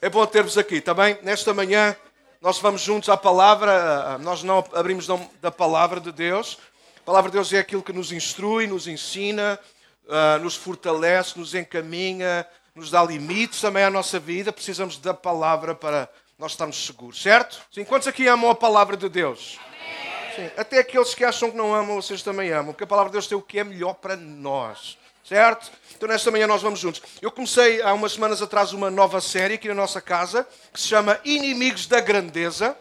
É bom ter-vos aqui, também. Tá Nesta manhã nós vamos juntos à palavra, nós não abrimos da palavra de Deus. A palavra de Deus é aquilo que nos instrui, nos ensina, ah, nos fortalece, nos encaminha, nos dá limites também à nossa vida. Precisamos da palavra para nós estarmos seguros, certo? Sim, quantos aqui amam a palavra de Deus? Sim, até aqueles que acham que não amam, vocês também amam, porque a palavra de Deus tem o que é melhor para nós. Certo? Então, nesta manhã nós vamos juntos. Eu comecei há umas semanas atrás uma nova série aqui na nossa casa que se chama Inimigos da Grandeza.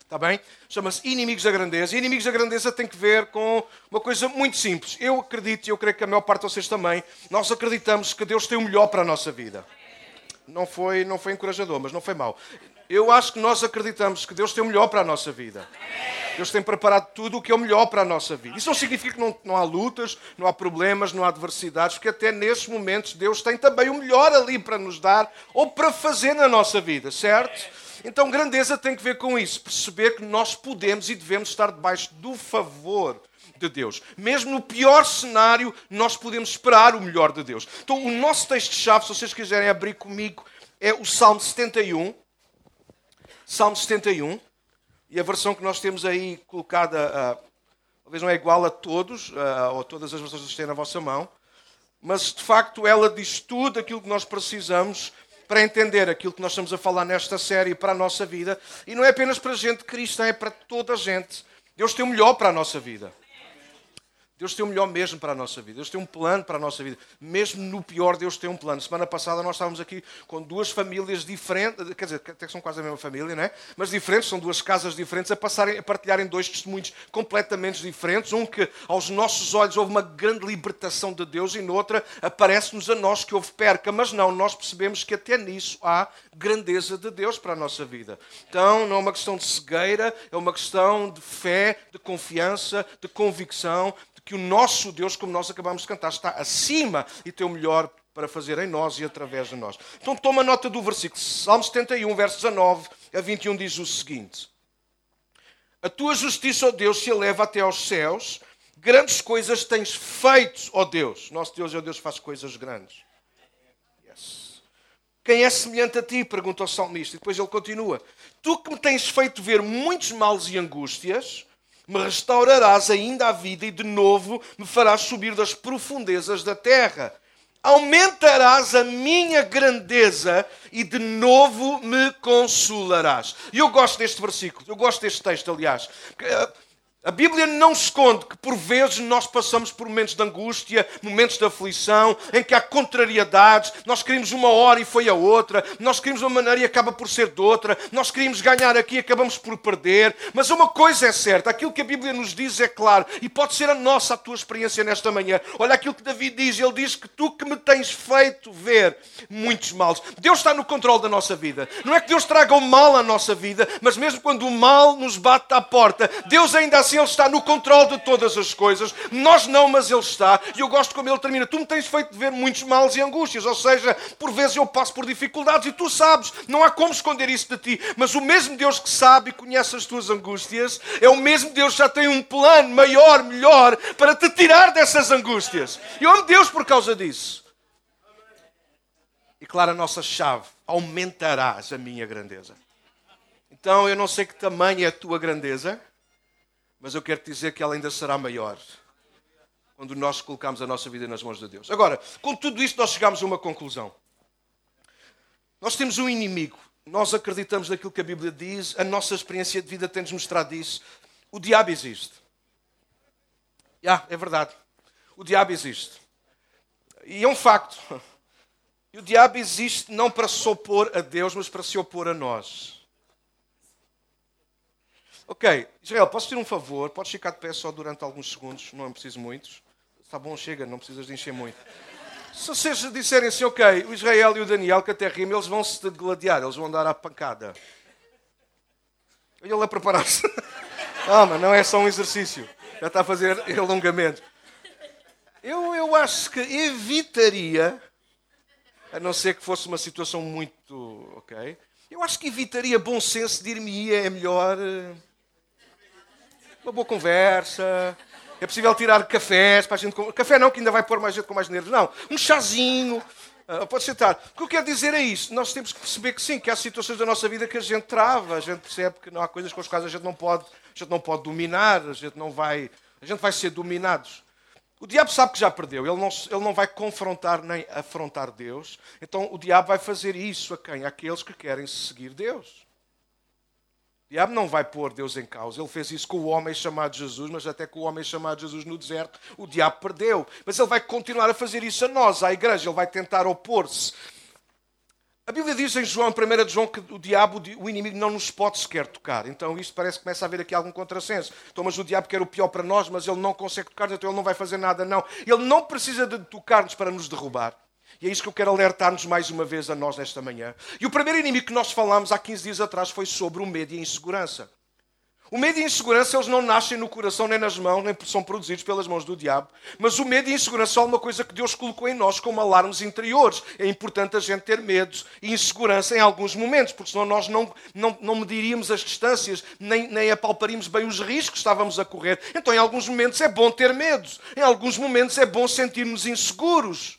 Está bem? Chama-se Inimigos da Grandeza. E Inimigos da Grandeza tem que ver com uma coisa muito simples. Eu acredito, e eu creio que a maior parte de vocês também, nós acreditamos que Deus tem o melhor para a nossa vida. Não foi, não foi encorajador, mas não foi mau. Eu acho que nós acreditamos que Deus tem o melhor para a nossa vida. Deus tem preparado tudo o que é o melhor para a nossa vida. Isso não significa que não, não há lutas, não há problemas, não há adversidades, porque até nesses momentos Deus tem também o melhor ali para nos dar ou para fazer na nossa vida, certo? Então, grandeza tem que ver com isso, perceber que nós podemos e devemos estar debaixo do favor de Deus. Mesmo no pior cenário, nós podemos esperar o melhor de Deus. Então, o nosso texto-chave, se vocês quiserem abrir comigo, é o Salmo 71. Salmo 71. E a versão que nós temos aí colocada, uh, talvez não é igual a todos, uh, ou todas as versões que têm na vossa mão, mas de facto ela diz tudo aquilo que nós precisamos para entender aquilo que nós estamos a falar nesta série para a nossa vida. E não é apenas para a gente cristã, é para toda a gente. Deus tem o melhor para a nossa vida. Deus tem o melhor mesmo para a nossa vida. Deus tem um plano para a nossa vida. Mesmo no pior, Deus tem um plano. Semana passada nós estávamos aqui com duas famílias diferentes, quer dizer, até que são quase a mesma família, não é? Mas diferentes, são duas casas diferentes, a, passarem, a partilharem dois testemunhos completamente diferentes. Um que, aos nossos olhos, houve uma grande libertação de Deus e noutra aparece-nos a nós que houve perca. Mas não, nós percebemos que até nisso há grandeza de Deus para a nossa vida. Então, não é uma questão de cegueira, é uma questão de fé, de confiança, de convicção, que o nosso Deus, como nós acabamos de cantar, está acima e tem o melhor para fazer em nós e através de nós. Então toma nota do versículo. Salmo 71, verso 19 a 21 diz o seguinte: A tua justiça, ó Deus, se eleva até aos céus, grandes coisas tens feito, ó Deus. Nosso Deus é o Deus que faz coisas grandes. Yes. Quem é semelhante a ti? pergunta o salmista. E depois ele continua: Tu que me tens feito ver muitos males e angústias me restaurarás ainda a vida e de novo me farás subir das profundezas da terra. Aumentarás a minha grandeza e de novo me consolarás. E eu gosto deste versículo, eu gosto deste texto, aliás. A Bíblia não esconde que por vezes nós passamos por momentos de angústia, momentos de aflição, em que há contrariedades, nós queríamos uma hora e foi a outra, nós queríamos uma maneira e acaba por ser de outra, nós queríamos ganhar aqui e acabamos por perder. Mas uma coisa é certa, aquilo que a Bíblia nos diz é claro, e pode ser a nossa, a tua experiência nesta manhã. Olha aquilo que David diz, ele diz que tu que me tens feito ver muitos males. Deus está no controle da nossa vida. Não é que Deus traga o mal à nossa vida, mas mesmo quando o mal nos bate à porta, Deus ainda assim Ele está no controle de todas as coisas. Nós não, mas Ele está. E eu gosto como Ele termina. Tu me tens feito ver muitos males e angústias. Ou seja, por vezes eu passo por dificuldades e tu sabes. Não há como esconder isso de ti. Mas o mesmo Deus que sabe e conhece as tuas angústias é o mesmo Deus que já tem um plano maior, melhor para te tirar dessas angústias. E amo Deus por causa disso. E claro, a nossa chave: aumentarás a minha grandeza. Então eu não sei que tamanho é a tua grandeza, mas eu quero te dizer que ela ainda será maior quando nós colocamos a nossa vida nas mãos de Deus. Agora, com tudo isto, nós chegamos a uma conclusão. Nós temos um inimigo. Nós acreditamos naquilo que a Bíblia diz, a nossa experiência de vida tem-nos mostrado isso. O diabo existe. Já, é verdade. O diabo existe. E é um facto. E o diabo existe não para se opor a Deus, mas para se opor a nós. Ok, Israel, posso pedir um favor? Podes ficar de pé só durante alguns segundos, não é preciso muitos. Está bom, chega, não precisas de encher muito. Se vocês disserem assim, ok, o Israel e o Daniel, que até rima, eles vão se gladiar, eles vão dar à pancada. Ele a preparar-se. Calma, não é só um exercício. Já está a fazer alongamento. Eu, eu acho que evitaria, a não ser que fosse uma situação muito. Ok? Eu acho que evitaria bom senso, dir-me é melhor eh, uma boa conversa. É possível tirar cafés para a gente. Café não, que ainda vai pôr mais gente com mais nervos. Não, um chazinho. Uh, pode sentar. O que eu quero dizer é isso. Nós temos que perceber que sim, que há situações da nossa vida que a gente trava, a gente percebe que não há coisas com as quais a gente não pode, a gente não pode dominar, a gente não vai, a gente vai ser dominados. O diabo sabe que já perdeu, ele não, ele não vai confrontar nem afrontar Deus. Então o diabo vai fazer isso a quem? Aqueles que querem seguir Deus. O diabo não vai pôr Deus em causa. Ele fez isso com o homem chamado Jesus, mas até com o homem chamado Jesus no deserto, o diabo perdeu. Mas ele vai continuar a fazer isso a nós, à igreja. Ele vai tentar opor-se. A Bíblia diz em João, 1 de João, que o diabo, o inimigo, não nos pode sequer tocar. Então isto parece que começa a haver aqui algum contrassenso. Então, mas o diabo quer o pior para nós, mas ele não consegue tocar, então ele não vai fazer nada, não. Ele não precisa de tocar-nos para nos derrubar. E é isso que eu quero alertar-nos mais uma vez a nós nesta manhã. E o primeiro inimigo que nós falámos há 15 dias atrás foi sobre o medo e a insegurança. O medo e a insegurança, eles não nascem no coração nem nas mãos, nem são produzidos pelas mãos do diabo. Mas o medo e a insegurança é uma coisa que Deus colocou em nós como alarmes interiores. É importante a gente ter medo e insegurança em alguns momentos, porque senão nós não, não, não mediríamos as distâncias, nem, nem apalparíamos bem os riscos que estávamos a correr. Então, em alguns momentos é bom ter medo. Em alguns momentos é bom sentirmos inseguros.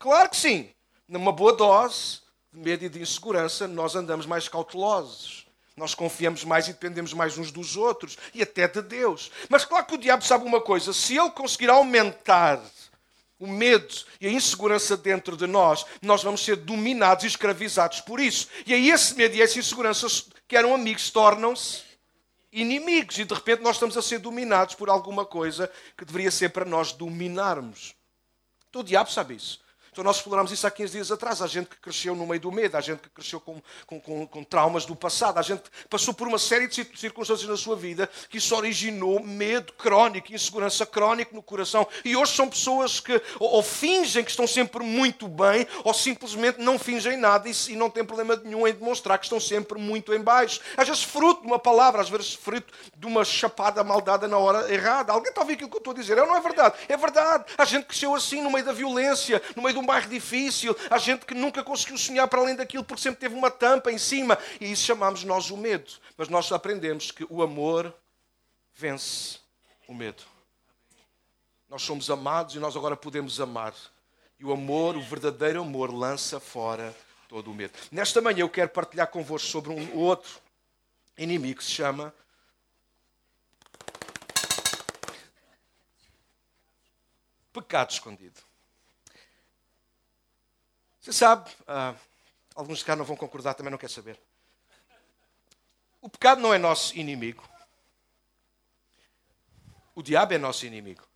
Claro que sim. Numa boa dose de medo e de insegurança, nós andamos mais cautelosos. Nós confiamos mais e dependemos mais uns dos outros e até de Deus. Mas claro que o diabo sabe uma coisa: se ele conseguir aumentar o medo e a insegurança dentro de nós, nós vamos ser dominados e escravizados por isso. E aí esse medo e essa insegurança, que eram amigos, tornam-se inimigos. E de repente nós estamos a ser dominados por alguma coisa que deveria ser para nós dominarmos. Então o diabo sabe isso. Então nós explorámos isso há 15 dias atrás. Há gente que cresceu no meio do medo, há gente que cresceu com, com, com, com traumas do passado, há gente que passou por uma série de circunstâncias na sua vida que isso originou medo crónico, insegurança crónica no coração. E hoje são pessoas que ou, fingem que estão sempre muito bem, ou simplesmente não fingem nada e, e não têm problema nenhum em demonstrar que estão sempre muito em baixo. Às vezes fruto de uma palavra, às vezes fruto de uma chapada maldada na hora errada. Alguém está a ouvir aquilo que eu estou a dizer? É, não é verdade? É verdade. A gente cresceu assim no meio da violência, no meio de um bairro difícil, há gente que nunca conseguiu sonhar para além daquilo porque sempre teve uma tampa em cima. E isso chamamos nós o medo. Mas nós aprendemos que o amor vence o medo. Nós somos amados e nós agora podemos amar. E o amor, o verdadeiro amor, lança fora todo o medo. Nesta manhã eu quero partilhar convosco sobre um outro inimigo que se chama pecado escondido. Você sabe, uh, alguns de cá não vão concordar, também não quer saber. O pecado não é nosso inimigo. O diabo é nosso inimigo.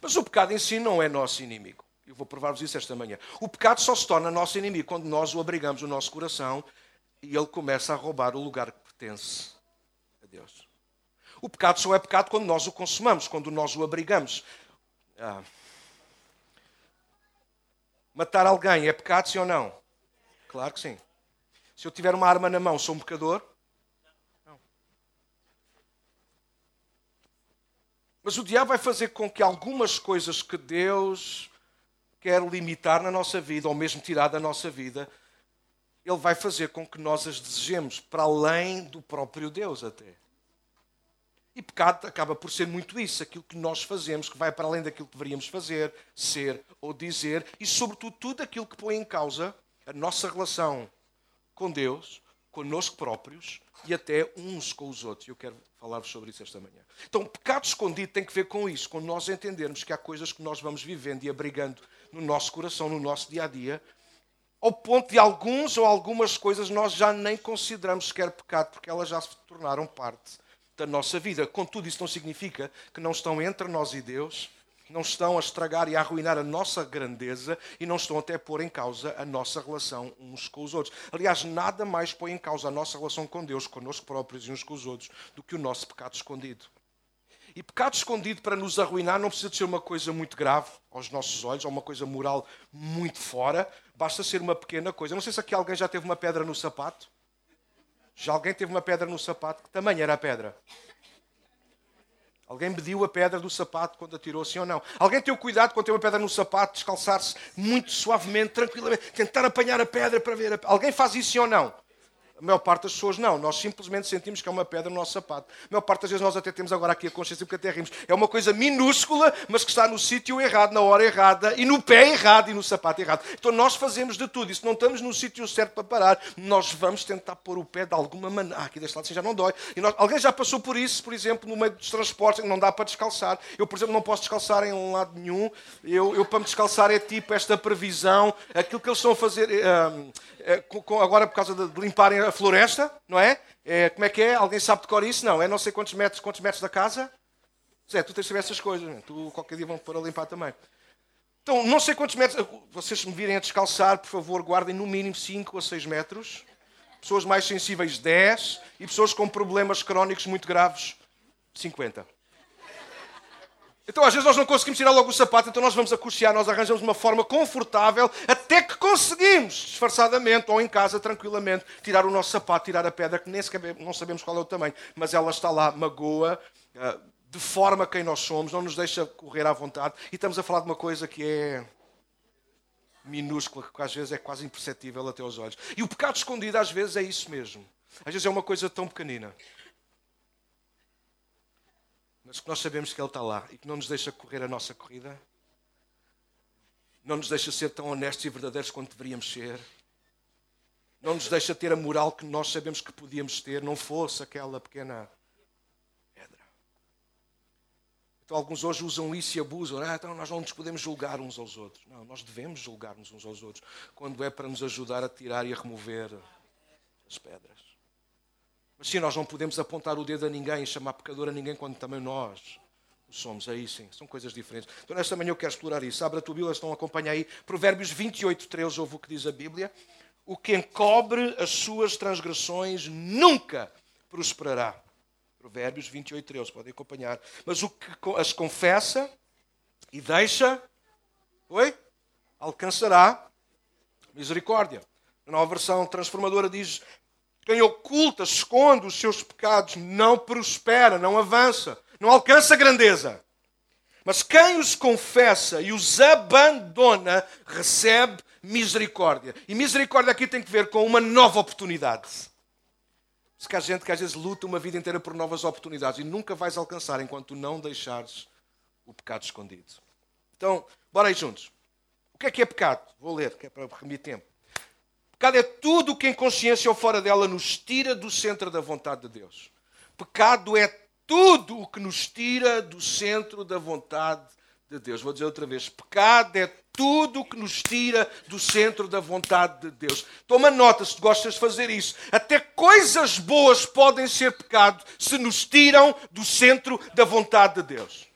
Mas o pecado em si não é nosso inimigo. Eu vou provar-vos isso esta manhã. O pecado só se torna nosso inimigo quando nós o abrigamos no nosso coração e ele começa a roubar o lugar que pertence a Deus. O pecado só é pecado quando nós o consumamos, quando nós o abrigamos. Ah, Matar alguém é pecado, sim ou não? Claro que sim. Se eu tiver uma arma na mão, sou um pecador? Não. Mas o diabo vai fazer com que algumas coisas que Deus quer limitar na nossa vida, ou mesmo tirar da nossa vida, ele vai fazer com que nós as desejemos para além do próprio Deus até. E pecado acaba por ser muito isso, aquilo que nós fazemos, que vai para além daquilo que deveríamos fazer, ser ou dizer, e sobretudo tudo aquilo que põe em causa a nossa relação com Deus, connosco próprios e até uns com os outros. Eu quero falar-vos sobre isso esta manhã. Então, pecado escondido tem que ver com isso, com nós entendermos que há coisas que nós vamos vivendo e abrigando no nosso coração, no nosso dia a dia, ao ponto de alguns ou algumas coisas nós já nem consideramos sequer pecado, porque elas já se tornaram parte da nossa vida. Contudo, isso não significa que não estão entre nós e Deus, não estão a estragar e a arruinar a nossa grandeza e não estão até a pôr em causa a nossa relação uns com os outros. Aliás, nada mais põe em causa a nossa relação com Deus, connosco próprios e uns com os outros, do que o nosso pecado escondido. E pecado escondido para nos arruinar não precisa de ser uma coisa muito grave aos nossos olhos, ou uma coisa moral muito fora, basta ser uma pequena coisa. Não sei se aqui alguém já teve uma pedra no sapato. Já alguém teve uma pedra no sapato? Que tamanho era a pedra? Alguém mediu a pedra do sapato quando atirou, sim ou não? Alguém tem o cuidado quando tem uma pedra no sapato, descalçar-se muito suavemente, tranquilamente, tentar apanhar a pedra para ver. A... Alguém faz isso, sim ou não? A maior parte das pessoas não. Nós simplesmente sentimos que é uma pedra no nosso sapato. A maior parte das vezes nós até temos agora aqui a consciência porque até rimos. É uma coisa minúscula, mas que está no sítio errado, na hora errada, e no pé errado e no sapato errado. Então nós fazemos de tudo. E se não estamos no sítio certo para parar, nós vamos tentar pôr o pé de alguma maneira. Ah, aqui deste lado assim já não dói. E nós... Alguém já passou por isso, por exemplo, no meio dos transportes, não dá para descalçar. Eu, por exemplo, não posso descalçar em um lado nenhum. Eu, eu para me descalçar, é tipo esta previsão, aquilo que eles estão a fazer. É, agora por causa de limparem a floresta, não é? é? Como é que é? Alguém sabe decorar isso? Não. É não sei quantos metros, quantos metros da casa? Zé, tu tens de saber essas coisas. Né? Tu qualquer dia vão pôr a limpar também. Então, não sei quantos metros. Vocês me virem a descalçar, por favor, guardem no mínimo 5 a 6 metros. Pessoas mais sensíveis, 10. E pessoas com problemas crónicos muito graves, 50. Então, às vezes, nós não conseguimos tirar logo o sapato, então nós vamos acuciar, nós arranjamos uma forma confortável até que conseguimos, disfarçadamente ou em casa, tranquilamente, tirar o nosso sapato, tirar a pedra, que nem sequer não sabemos qual é o tamanho, mas ela está lá, magoa, ah, deforma quem nós somos, não nos deixa correr à vontade. E estamos a falar de uma coisa que é minúscula, que às vezes é quase imperceptível até aos olhos. E o pecado escondido, às vezes, é isso mesmo. Às vezes é uma coisa tão pequenina mas que nós sabemos que Ele está lá e que não nos deixa correr a nossa corrida, não nos deixa ser tão honestos e verdadeiros quanto deveríamos ser, não nos deixa ter a moral que nós sabemos que podíamos ter, não fosse aquela pequena pedra. Então, alguns hoje usam isso e abusam. Ah, então nós não nos podemos julgar uns aos outros. Não, nós devemos julgar-nos uns aos outros quando é para nos ajudar a tirar e a remover as pedras. Mas sim, nós não podemos apontar o dedo a ninguém, chamar pecador a ninguém, quando também nós somos. Aí sim, são coisas diferentes. Então, nesta manhã eu quero explorar isso. Abre a tua Bíblia, estão a acompanhar aí. Provérbios 28, 13, ouve o que diz a Bíblia. O que encobre as suas transgressões nunca prosperará. Provérbios 28, 13, podem acompanhar. Mas o que as confessa e deixa, oi? Alcançará misericórdia. A nova versão transformadora diz: quem oculta, esconde os seus pecados, não prospera, não avança, não alcança grandeza. Mas quem os confessa e os abandona, recebe misericórdia. E misericórdia aqui tem que ver com uma nova oportunidade. Se que há gente que às vezes luta uma vida inteira por novas oportunidades e nunca vais alcançar enquanto não deixares o pecado escondido. Então, bora aí juntos. O que é que é pecado? Vou ler, que é para remir tempo. Pecado é tudo o que em consciência ou fora dela nos tira do centro da vontade de Deus. Pecado é tudo o que nos tira do centro da vontade de Deus. Vou dizer outra vez: pecado é tudo o que nos tira do centro da vontade de Deus. Toma nota se gostas de fazer isso. Até coisas boas podem ser pecado se nos tiram do centro da vontade de Deus.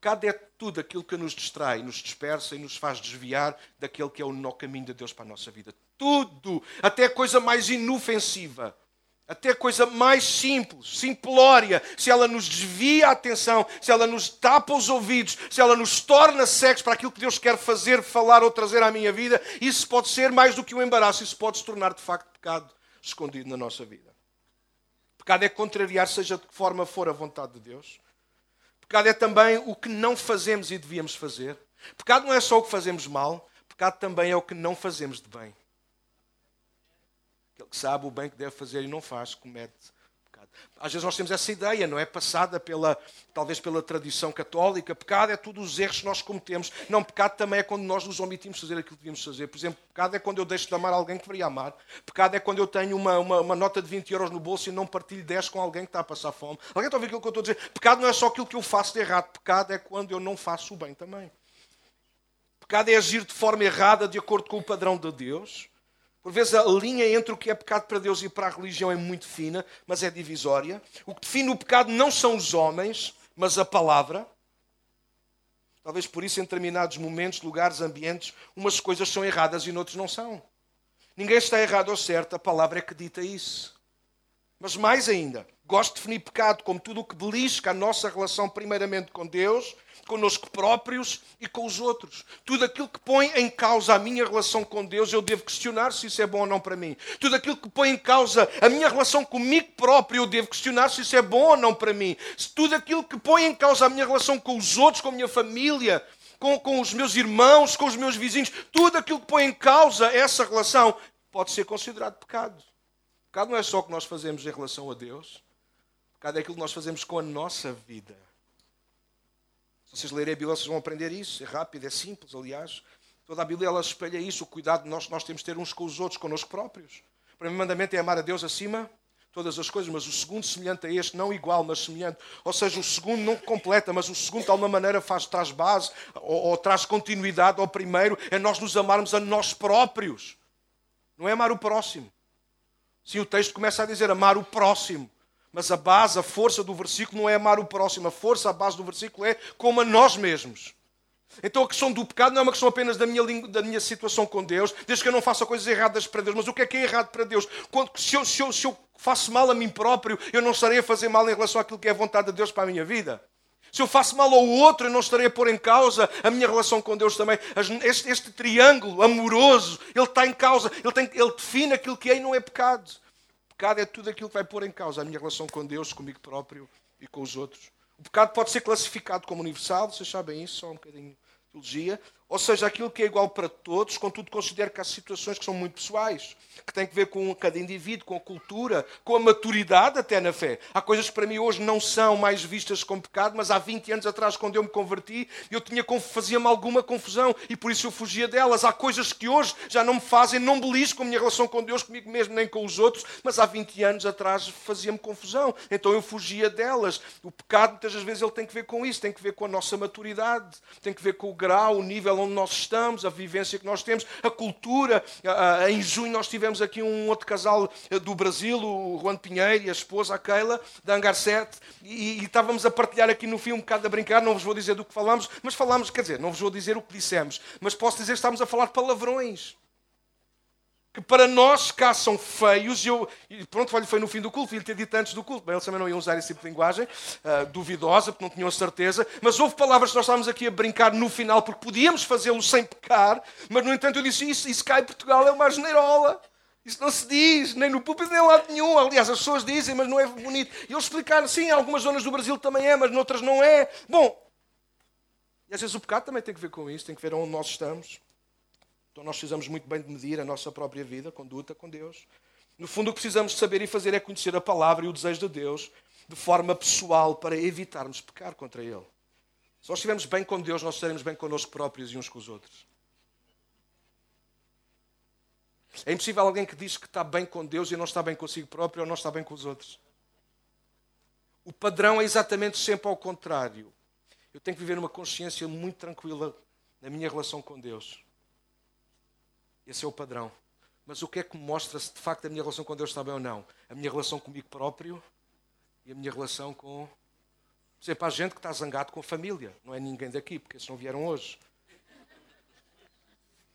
Pecado é tudo aquilo que nos distrai, nos dispersa e nos faz desviar daquele que é o no caminho de Deus para a nossa vida. Tudo, até a coisa mais inofensiva, até a coisa mais simples, simplória, se ela nos desvia a atenção, se ela nos tapa os ouvidos, se ela nos torna cegos para aquilo que Deus quer fazer, falar ou trazer à minha vida, isso pode ser mais do que um embaraço, isso pode se tornar de facto pecado escondido na nossa vida. Pecado é contrariar, seja de que forma for a vontade de Deus. Pecado é também o que não fazemos e devíamos fazer. Pecado não é só o que fazemos mal, pecado também é o que não fazemos de bem. Aquele que sabe o bem que deve fazer e não faz, comete às vezes nós temos essa ideia, não é? Passada pela, talvez pela tradição católica. Pecado é todos os erros que nós cometemos. Não, pecado também é quando nós nos omitimos fazer aquilo que devíamos fazer. Por exemplo, pecado é quando eu deixo de amar alguém que deveria amar. Pecado é quando eu tenho uma, uma, uma, nota de 20 euros no bolso e não partilho 10 com alguém que está a passar fome. Alguém está a ouvir aquilo que eu estou a dizer? Pecado não é só aquilo que eu faço de errado. Pecado é quando eu não faço o bem também. Pecado é agir de forma errada de acordo com o padrão de Deus. Por vezes a linha entre o que é pecado para Deus e para a religião é muito fina, mas é divisória. O que define o pecado não são os homens, mas a palavra. Talvez por isso, em determinados momentos, lugares, ambientes, umas coisas são erradas e noutros não são. Ninguém está errado ou certo, a palavra é que dita isso. Mas mais ainda, gosto de definir pecado como tudo o que belisca a nossa relação, primeiramente com Deus connosco próprios e com os outros. Tudo aquilo que põe em causa a minha relação com Deus, eu devo questionar se isso é bom ou não para mim. Tudo aquilo que põe em causa a minha relação comigo próprio, eu devo questionar se isso é bom ou não para mim. Tudo aquilo que põe em causa a minha relação com os outros, com a minha família, com, com os meus irmãos, com os meus vizinhos, tudo aquilo que põe em causa essa relação pode ser considerado pecado. Pecado não é só o que nós fazemos em relação a Deus. Pecado é aquilo que nós fazemos com a nossa vida. Se vocês lerem a Bíblia, vocês vão aprender isso. É rápido, é simples, aliás. Toda a Bíblia ela espelha isso, o cuidado que nós, nós temos de ter uns com os outros, connosco próprios. O primeiro mandamento é amar a Deus acima todas as coisas, mas o segundo semelhante a este, não igual, mas semelhante. Ou seja, o segundo não completa, mas o segundo de alguma maneira faz, traz base ou, ou traz continuidade ao primeiro, é nós nos amarmos a nós próprios. Não é amar o próximo. Sim, o texto começa a dizer amar o próximo. Mas a base, a força do versículo não é amar o próximo. A força, a base do versículo é como a nós mesmos. Então a questão do pecado não é uma questão apenas da minha, da minha situação com Deus, desde que eu não faça coisas erradas para Deus. Mas o que é que é errado para Deus? Quando, se, eu, se, eu, se eu faço mal a mim próprio, eu não estarei a fazer mal em relação àquilo que é a vontade de Deus para a minha vida. Se eu faço mal ao outro, eu não estarei a pôr em causa a minha relação com Deus também. Este, este triângulo amoroso, ele está em causa, ele, tem, ele define aquilo que é e não é pecado. Pecado é tudo aquilo que vai pôr em causa a minha relação com Deus, comigo próprio e com os outros. O pecado pode ser classificado como universal, vocês sabem isso, só um bocadinho de teologia, ou seja, aquilo que é igual para todos, contudo considero que há situações que são muito pessoais, que têm que ver com cada indivíduo, com a cultura, com a maturidade até na fé. Há coisas que para mim hoje não são mais vistas como pecado, mas há 20 anos atrás, quando eu me converti, eu tinha fazia-me alguma confusão e por isso eu fugia delas. Há coisas que hoje já não me fazem, não belisco a minha relação com Deus, comigo mesmo, nem com os outros, mas há 20 anos atrás fazia-me confusão, então eu fugia delas. O pecado, muitas vezes, ele tem que ver com isso, tem que ver com a nossa maturidade, tem que ver com o grau, o nível onde nós estamos, a vivência que nós temos, a cultura. Em junho nós tivemos aqui um outro casal eh, do Brasil, o Juan Pinheiro e a esposa, a Keila, da Hangar 7, e, e estávamos a partilhar aqui no fim um bocado a brincar, não vos vou dizer do que falámos, mas falámos, quer dizer, não vos vou dizer o que dissemos, mas posso dizer que estávamos a falar palavrões que para nós cá são feios, e, eu, e pronto, foi no fim do culto, ele ter dito antes do culto, mas eles também não iam usar esse tipo de linguagem, uh, duvidosa, porque não tinham certeza, mas houve palavras que nós estávamos aqui a brincar no final, porque podíamos fazê-lo sem pecar, mas no entanto eu disse, isso, isso cá em Portugal é uma geneirola. Isso não se diz, nem no púlpito, nem em lado nenhum. Aliás, as pessoas dizem, mas não é bonito. E eles explicaram, sim, em algumas zonas do Brasil também é, mas noutras não é. Bom, e às vezes o pecado também tem que ver com isso, tem que ver onde nós estamos. Então nós precisamos muito bem de medir a nossa própria vida, conduta com Deus. No fundo, o que precisamos saber e fazer é conhecer a palavra e o desejo de Deus de forma pessoal para evitarmos pecar contra Ele. Se nós estivermos bem com Deus, nós estaremos bem connosco próprios e uns com os outros. É impossível alguém que diz que está bem com Deus e não está bem consigo próprio ou não está bem com os outros. O padrão é exatamente sempre ao contrário. Eu tenho que viver uma consciência muito tranquila na minha relação com Deus. Esse é o padrão. Mas o que é que mostra se de facto a minha relação com Deus está bem ou não? A minha relação comigo próprio e a minha relação com. Por exemplo, há gente que está zangado com a família. Não é ninguém daqui, porque eles não vieram hoje.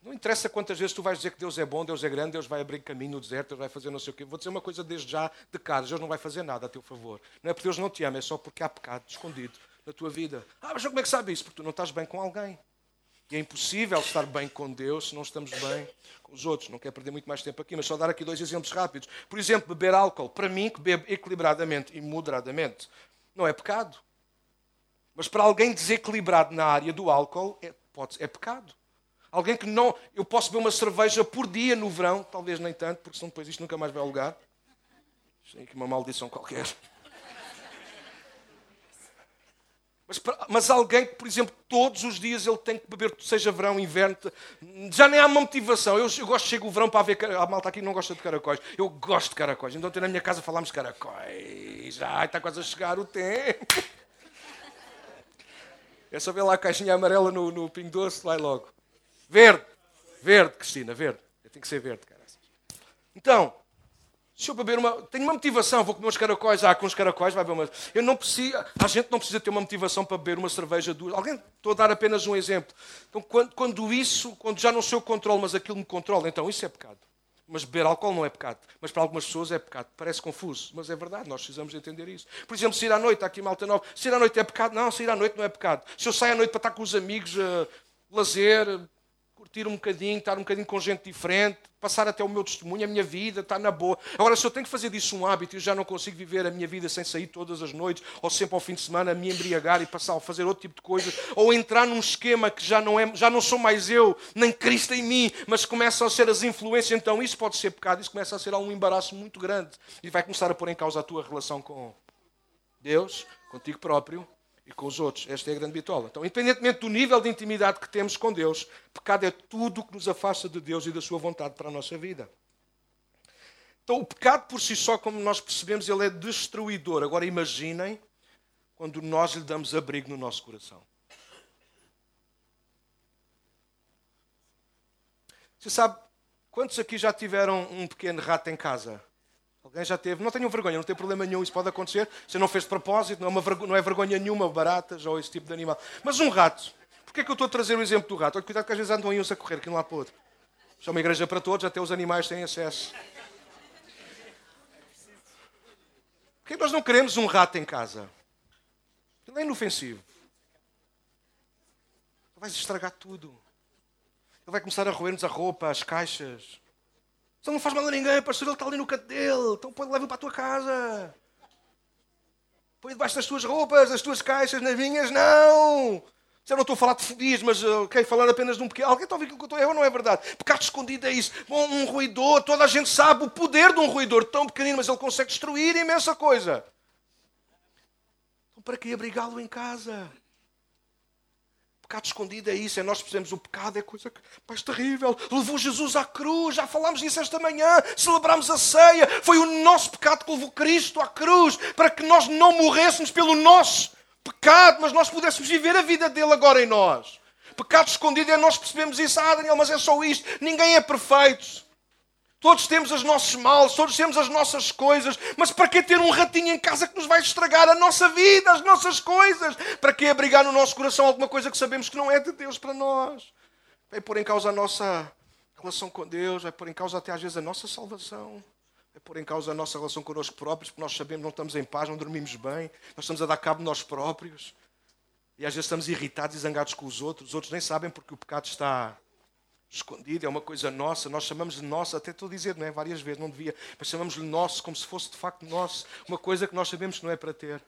Não interessa quantas vezes tu vais dizer que Deus é bom, Deus é grande, Deus vai abrir caminho no deserto, Deus vai fazer não sei o quê. Vou dizer uma coisa desde já de cara: Deus não vai fazer nada a teu favor. Não é porque Deus não te ama, é só porque há pecado escondido na tua vida. Ah, mas como é que sabe isso? Porque tu não estás bem com alguém. E é impossível estar bem com Deus se não estamos bem com os outros. Não quero perder muito mais tempo aqui, mas só dar aqui dois exemplos rápidos. Por exemplo, beber álcool. Para mim, que bebe equilibradamente e moderadamente, não é pecado. Mas para alguém desequilibrado na área do álcool, é, pode, é pecado. Alguém que não. Eu posso beber uma cerveja por dia no verão, talvez nem tanto, porque senão depois isto nunca mais vai ao lugar. Tem aqui uma maldição qualquer. Mas, mas, alguém que, por exemplo, todos os dias ele tem que beber, seja verão, inverno, já nem há uma motivação. Eu, eu gosto de chegar o verão para ver. A malta aqui não gosta de caracóis. Eu gosto de caracóis. Então, na minha casa falámos de caracóis. Ai, está quase a chegar o tempo. É só ver lá a caixinha amarela no, no Pingo Doce, vai logo. Verde. Verde, Cristina, verde. Tem que ser verde, cara. Então, se eu beber uma. Tenho uma motivação, vou comer uns caracóis, ah, com uns caracóis vai beber uma. Eu não preciso. A gente não precisa ter uma motivação para beber uma cerveja dura. Alguém. Estou a dar apenas um exemplo. Então, quando, quando isso, quando já não sou eu controle, mas aquilo me controla, então isso é pecado. Mas beber álcool não é pecado. Mas para algumas pessoas é pecado. Parece confuso, mas é verdade, nós precisamos entender isso. Por exemplo, sair à noite, aqui em Malta Nova, sair à noite é pecado? Não, sair à noite não é pecado. Se eu saio à noite para estar com os amigos, uh, lazer, curtir um bocadinho, estar um bocadinho com gente diferente, passar até o meu testemunho, a minha vida, está na boa. Agora, se eu tenho que fazer disso um hábito, eu já não consigo viver a minha vida sem sair todas as noites, ou sempre ao fim de semana, me embriagar e passar a fazer outro tipo de coisas, ou entrar num esquema que já não, é, já não sou mais eu, nem Cristo em mim, mas começam a ser as influências, então isso pode ser pecado, isso começa a ser um embaraço muito grande e vai começar a pôr em causa a tua relação com Deus, contigo próprio e com os outros. Esta é a grande bitola. Então, independentemente do nível de intimidade que temos com Deus, pecado é tudo o que nos afasta de Deus e da sua vontade para a nossa vida. Então, o pecado por si só, como nós percebemos, ele é destruidor. Agora imaginem quando nós lhe damos abrigo no nosso coração. Você sabe, quantos aqui já tiveram um pequeno rato em casa? Alguém já teve? Não tenham vergonha, não tem problema nenhum, isso pode acontecer. Você não fez de propósito, não é, vergonha, não é vergonha nenhuma, baratas ou esse tipo de animal. Mas um rato. Porquê é que eu estou a trazer o exemplo do rato? Olha, cuidado que às vezes andam aí uns a correr, aqui não há para outro. Isto é uma igreja para todos, até os animais têm acesso. Porquê nós não queremos um rato em casa? Ele é inofensivo. Ele vai estragar tudo. Ele vai começar a roer-nos a roupa, as caixas. Ele não faz mal a ninguém, pastor, ele está ali no canto dele. Então põe, leva para a tua casa. Põe debaixo das tuas roupas, das tuas caixas, nas minhas, não. Eu não estou a falar de fodias, mas uh, quero falar apenas de um pequeno. Alguém está a ouvir aquilo que eu estou a errar? Não é verdade. Pecado escondido é isso. Bom, um ruidor, toda a gente sabe o poder de um ruidor tão pequenino, mas ele consegue destruir imensa coisa. Então, para que abrigá-lo em casa? Pecado escondido é isso, é nós percebemos o pecado é coisa mais terrível. Levou Jesus à cruz, já falámos disso esta manhã, celebramos a ceia. Foi o nosso pecado que levou Cristo à cruz, para que nós não morrêssemos pelo nosso pecado, mas nós pudéssemos viver a vida dele agora em nós. Pecado escondido é nós percebemos isso, ah Daniel, mas é só isto, ninguém é perfeito. Todos temos os nossos males, todos temos as nossas coisas, mas para que ter um ratinho em casa que nos vai estragar a nossa vida, as nossas coisas? Para que abrigar no nosso coração alguma coisa que sabemos que não é de Deus para nós? Vai pôr em causa a nossa relação com Deus, vai pôr em causa até às vezes a nossa salvação, vai pôr em causa a nossa relação connosco próprios, porque nós sabemos que não estamos em paz, não dormimos bem, nós estamos a dar cabo de nós próprios. E às vezes estamos irritados e zangados com os outros, os outros nem sabem porque o pecado está escondido, é uma coisa nossa, nós chamamos de nossa, até estou a dizer, não é? Várias vezes, não devia, mas chamamos-lhe nosso, como se fosse de facto nosso, uma coisa que nós sabemos que não é para ter.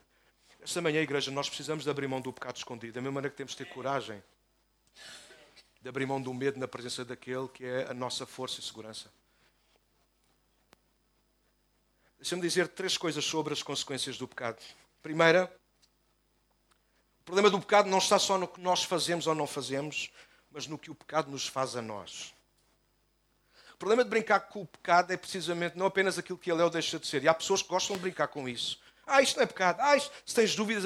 Esta manhã, igreja, nós precisamos de abrir mão do pecado escondido, da mesma maneira que temos de ter coragem de abrir mão do medo na presença daquele que é a nossa força e segurança. Deixa-me dizer três coisas sobre as consequências do pecado. Primeira, o problema do pecado não está só no que nós fazemos ou não fazemos, mas no que o pecado nos faz a nós. O problema de brincar com o pecado é precisamente não apenas aquilo que ele é ou deixa de ser. E há pessoas que gostam de brincar com isso. Ah, isto não é pecado. Ah, isto, se tens dúvidas,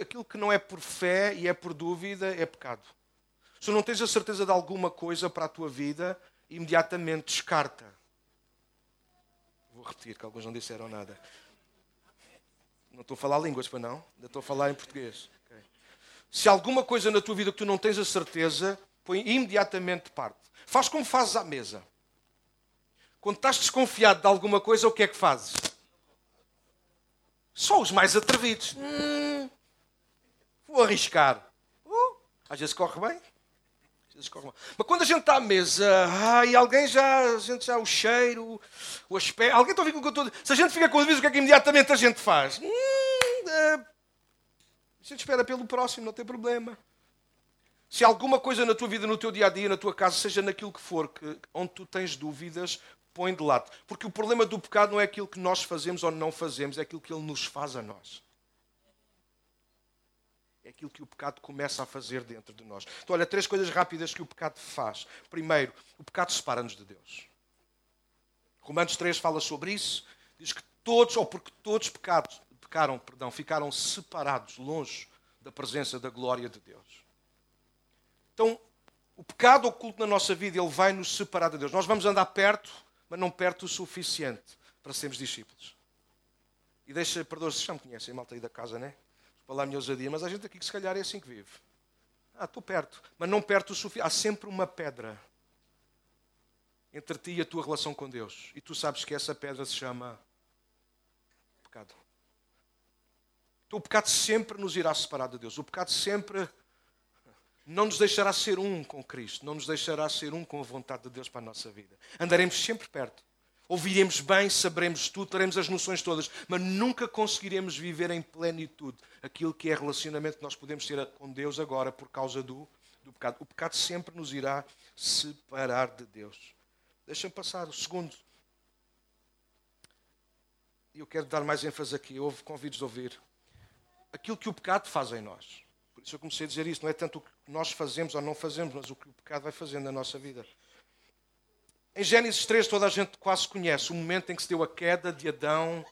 aquilo que não é por fé e é por dúvida é pecado. Se não tens a certeza de alguma coisa para a tua vida, imediatamente descarta. Vou repetir, que alguns não disseram nada. Não estou a falar línguas, para não? Ainda estou a falar em português. Se alguma coisa na tua vida que tu não tens a certeza, põe imediatamente de parte. Faz como fazes à mesa. Quando estás desconfiado de alguma coisa, o que é que fazes? Só os mais atrevidos. Hum, vou arriscar. Uh, às vezes corre bem. Mas quando a gente está à mesa e alguém já, a gente já o cheiro, o aspecto. Alguém está a ouvir o que eu estou? Se a gente fica com o aviso, o que é que imediatamente a gente faz? Hum, uh, a gente espera pelo próximo, não tem problema. Se alguma coisa na tua vida, no teu dia a dia, na tua casa, seja naquilo que for, onde tu tens dúvidas, põe de lado. Porque o problema do pecado não é aquilo que nós fazemos ou não fazemos, é aquilo que ele nos faz a nós. É aquilo que o pecado começa a fazer dentro de nós. Então, olha, três coisas rápidas que o pecado faz. Primeiro, o pecado separa-nos de Deus. Romanos 3 fala sobre isso. Diz que todos, ou porque todos pecados, pecaram, perdão, ficaram separados, longe da presença da glória de Deus. Então, o pecado oculto na nossa vida, ele vai nos separar de Deus. Nós vamos andar perto, mas não perto o suficiente para sermos discípulos. E deixa, perdoa se já me conhecem, malta aí da casa, né? Para lá a minha ousadia, mas a gente aqui que se calhar é assim que vive. Ah, estou perto, mas não perto o suficiente. Há sempre uma pedra entre ti e a tua relação com Deus. E tu sabes que essa pedra se chama pecado. Então o pecado sempre nos irá separar de Deus. O pecado sempre não nos deixará ser um com Cristo, não nos deixará ser um com a vontade de Deus para a nossa vida. Andaremos sempre perto. Ouviremos bem, saberemos tudo, teremos as noções todas, mas nunca conseguiremos viver em plenitude aquilo que é relacionamento que nós podemos ter com Deus agora por causa do, do pecado. O pecado sempre nos irá separar de Deus. Deixa-me passar o segundo. E eu quero dar mais ênfase aqui. Houve convidos de ouvir. Aquilo que o pecado faz em nós. Por isso eu comecei a dizer isso. Não é tanto o que nós fazemos ou não fazemos, mas o que o pecado vai fazendo na nossa vida. Em Gênesis 3, toda a gente quase conhece o momento em que se deu a queda de Adão